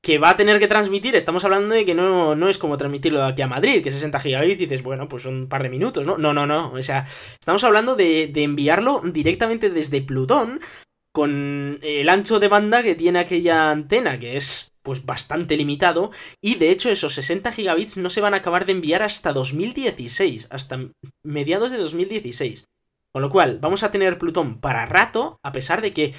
Que va a tener que transmitir, estamos hablando de que no, no es como transmitirlo aquí a Madrid, que 60 gigabits dices, bueno, pues un par de minutos, ¿no? No, no, no. O sea, estamos hablando de, de enviarlo directamente desde Plutón con el ancho de banda que tiene aquella antena, que es pues bastante limitado, y de hecho esos 60 gigabits no se van a acabar de enviar hasta 2016, hasta mediados de 2016. Con lo cual, vamos a tener Plutón para rato, a pesar de que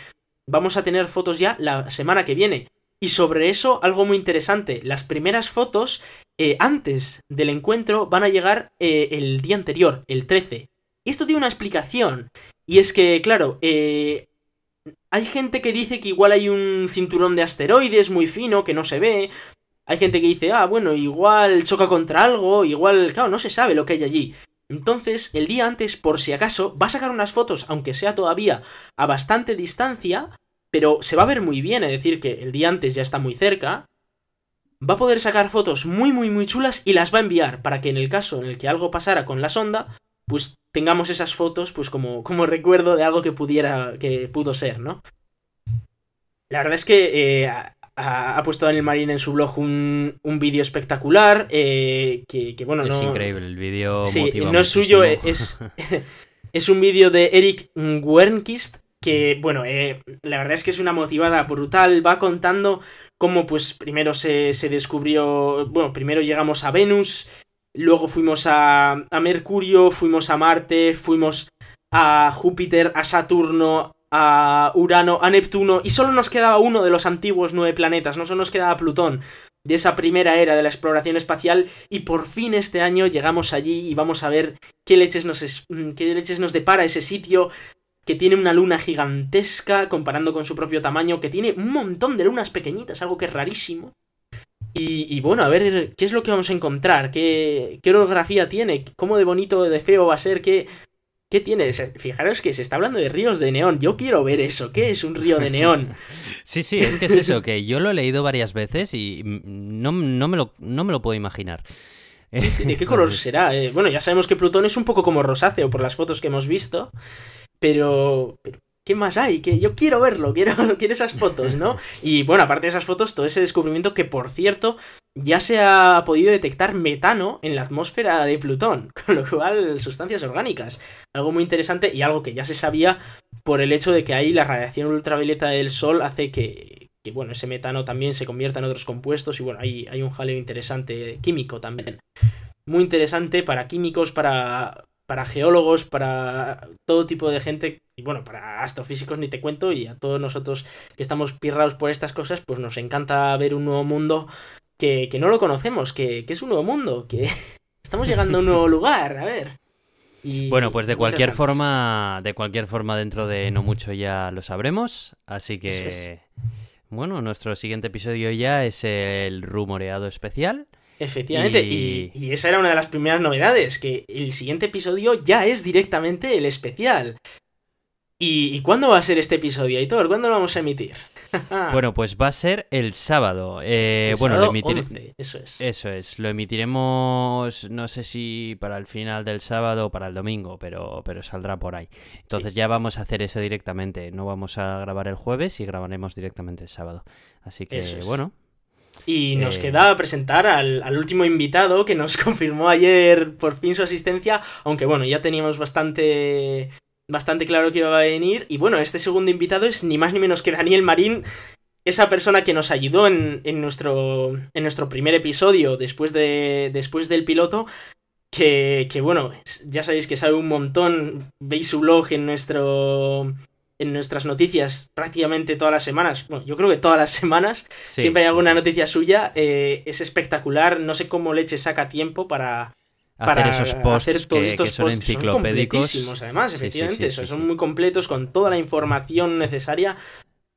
vamos a tener fotos ya la semana que viene. Y sobre eso, algo muy interesante, las primeras fotos eh, antes del encuentro van a llegar eh, el día anterior, el 13. Y esto tiene una explicación, y es que, claro, eh, hay gente que dice que igual hay un cinturón de asteroides muy fino que no se ve. Hay gente que dice, ah, bueno, igual choca contra algo, igual, claro, no se sabe lo que hay allí. Entonces, el día antes, por si acaso, va a sacar unas fotos, aunque sea todavía a bastante distancia, pero se va a ver muy bien, es decir, que el día antes ya está muy cerca. Va a poder sacar fotos muy, muy, muy chulas y las va a enviar para que en el caso en el que algo pasara con la sonda, pues tengamos esas fotos pues como, como recuerdo de algo que pudiera, que pudo ser, ¿no? La verdad es que eh, ha, puesto Daniel Marín en su blog un, un vídeo espectacular, eh, que, bueno, es increíble, el vídeo sí, no es suyo, es, es un vídeo de Eric Wernquist, que, bueno, eh, la verdad es que es una motivada brutal, va contando cómo, pues, primero se, se descubrió, bueno, primero llegamos a Venus, Luego fuimos a, a Mercurio, fuimos a Marte, fuimos a Júpiter, a Saturno, a Urano, a Neptuno, y solo nos quedaba uno de los antiguos nueve planetas, no solo nos quedaba Plutón, de esa primera era de la exploración espacial, y por fin este año llegamos allí y vamos a ver qué leches nos, qué leches nos depara ese sitio, que tiene una luna gigantesca comparando con su propio tamaño, que tiene un montón de lunas pequeñitas, algo que es rarísimo. Y, bueno, a ver qué es lo que vamos a encontrar, qué, qué orografía tiene, cómo de bonito de feo va a ser, qué, qué tiene. Fijaros que se está hablando de ríos de neón. Yo quiero ver eso. ¿Qué es un río de neón? sí, sí, es que es eso, que yo lo he leído varias veces y no, no, me, lo, no me lo puedo imaginar. Sí, sí, ¿de qué color será? Eh, bueno, ya sabemos que Plutón es un poco como rosáceo por las fotos que hemos visto, pero, pero ¿qué más hay? Que yo quiero verlo, quiero, quiero esas fotos, ¿no? Y bueno, aparte de esas fotos, todo ese descubrimiento que, por cierto, ya se ha podido detectar metano en la atmósfera de Plutón, con lo cual sustancias orgánicas. Algo muy interesante y algo que ya se sabía por el hecho de que ahí la radiación ultravioleta del Sol hace que, bueno, ese metano también se convierta en otros compuestos y bueno, hay, hay un jaleo interesante químico también. Muy interesante para químicos, para, para geólogos, para todo tipo de gente, y bueno, para astrofísicos ni te cuento, y a todos nosotros que estamos pirrados por estas cosas, pues nos encanta ver un nuevo mundo que, que no lo conocemos, que, que es un nuevo mundo, que estamos llegando a un nuevo lugar, a ver. Y bueno, pues de cualquier forma, de cualquier forma dentro de no mucho ya lo sabremos, así que bueno, nuestro siguiente episodio ya es el rumoreado especial. Efectivamente, y... y... esa era una de las primeras novedades, que el siguiente episodio ya es directamente el especial. ¿Y, cuándo va a ser este episodio, Aitor? ¿Cuándo lo vamos a emitir? bueno, pues va a ser el sábado. Eh, bueno, lo emitiremos. Eso es. Eso es. Lo emitiremos, no sé si para el final del sábado o para el domingo, pero, pero saldrá por ahí. Entonces ya vamos a hacer eso directamente. No vamos a grabar el jueves y grabaremos directamente el sábado. Así que, bueno. Y nos eh, queda presentar al, al, último invitado que nos confirmó ayer por fin su asistencia, aunque bueno, ya teníamos bastante bastante claro que iba a venir. Y bueno, este segundo invitado es ni más ni menos que Daniel Marín, esa persona que nos ayudó en, en nuestro, en nuestro primer episodio después, de, después del piloto. Que, que, bueno, ya sabéis que sabe un montón. Veis su blog en nuestro. En nuestras noticias prácticamente todas las semanas. Bueno, yo creo que todas las semanas. siempre hay alguna noticia suya. Eh, es espectacular. No sé cómo Leche saca tiempo para, hacer esos posts que, estos son enciclopédicos. Son además, efectivamente, son muy completos con toda la información necesaria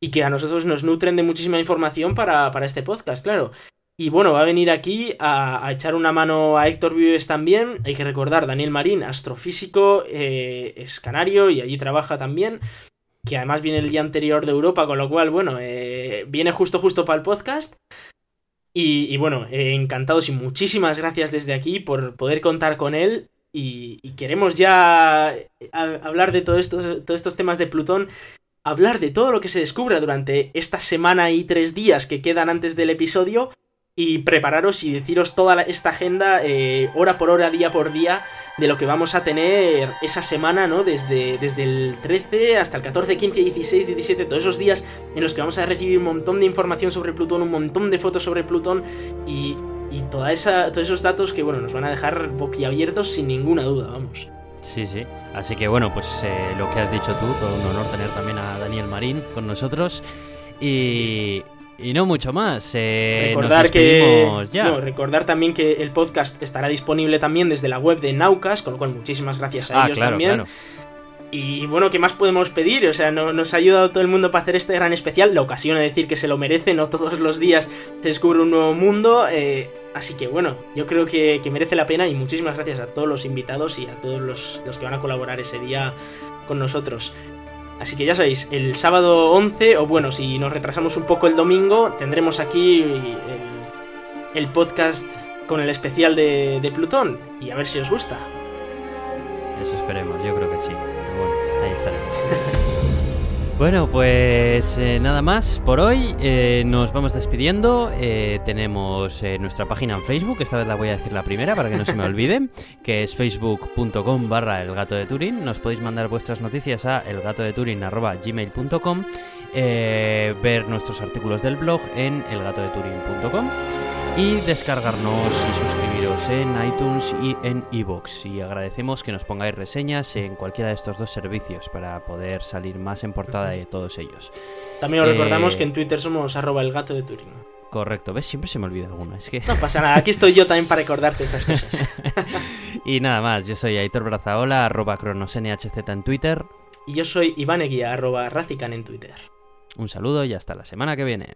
y que a nosotros nos nutren de muchísima información para, para este podcast, claro. Y bueno, va a venir aquí a, echar una mano a Héctor Vives también. Hay que recordar, Daniel Marín, astrofísico, eh, es canario y allí trabaja también. Que además viene el día anterior de Europa, con lo cual, bueno, eh, viene justo justo para el podcast. Y, bueno, eh, encantados y muchísimas gracias desde aquí por poder contar con él. Y, queremos ya eh, hablar de todo todos estos temas de Plutón, hablar de todo lo que se descubra durante esta semana y tres días que quedan antes del episodio y prepararos y deciros toda esta agenda eh, hora por hora, día por día de lo que vamos a tener esa semana, ¿no? Desde, desde el 13 hasta el 14, 15, 16, 17, todos esos días en los que vamos a recibir un montón de información sobre Plutón, un montón de fotos sobre Plutón y, y toda esa, todos esos datos que, bueno, nos van a dejar boquiabiertos sin ninguna duda, vamos. Sí, sí. Así que bueno, pues eh, lo que has dicho tú, todo un honor tener también a Daniel Marín con nosotros. Y, y no mucho más. Eh, recordar que. No, recordar también que el podcast estará disponible también desde la web de Naucas, con lo cual muchísimas gracias a ah, ellos también. Y bueno, ¿qué más podemos pedir? O sea, no, nos ha ayudado todo el mundo para hacer este gran especial. La ocasión de decir que se lo merece, no todos los días se descubre un nuevo mundo. Eh, así que bueno, yo creo que, merece la pena y muchísimas gracias a todos los invitados y a todos los, los que van a colaborar ese día con nosotros. Así que ya sabéis, el sábado 11, o bueno, si nos retrasamos un poco el domingo, tendremos aquí el, podcast con el especial de, de, Plutón. Y a ver si os gusta. Eso esperemos, yo creo que sí. Pero bueno, ahí estaremos. Bueno, pues eh, nada más por hoy. Eh, nos vamos despidiendo. Eh, tenemos nuestra página en Facebook, esta vez la voy a decir la primera para que no se me olvide, que es facebook.com barra el gato de Turín. Nos podéis mandar vuestras noticias a elgatodeturin.gmail.com ver nuestros artículos del blog en elgatodeturin.com y descargarnos y suscribiros en iTunes y en iVoox. Y agradecemos que nos pongáis reseñas en cualquiera de estos dos servicios para poder salir más en portada de todos ellos. También os recordamos eh, que en Twitter somos arroba el gato de Turing. Correcto, ¿ves? Siempre se me olvida alguna. Es que... No pasa nada, aquí estoy yo también para recordarte estas cosas. y nada más, yo soy Aitor Brazaola, arroba cronosnhz en Twitter. Y yo soy Iván Eguía, arroba Racican en Twitter. Un saludo y hasta la semana que viene.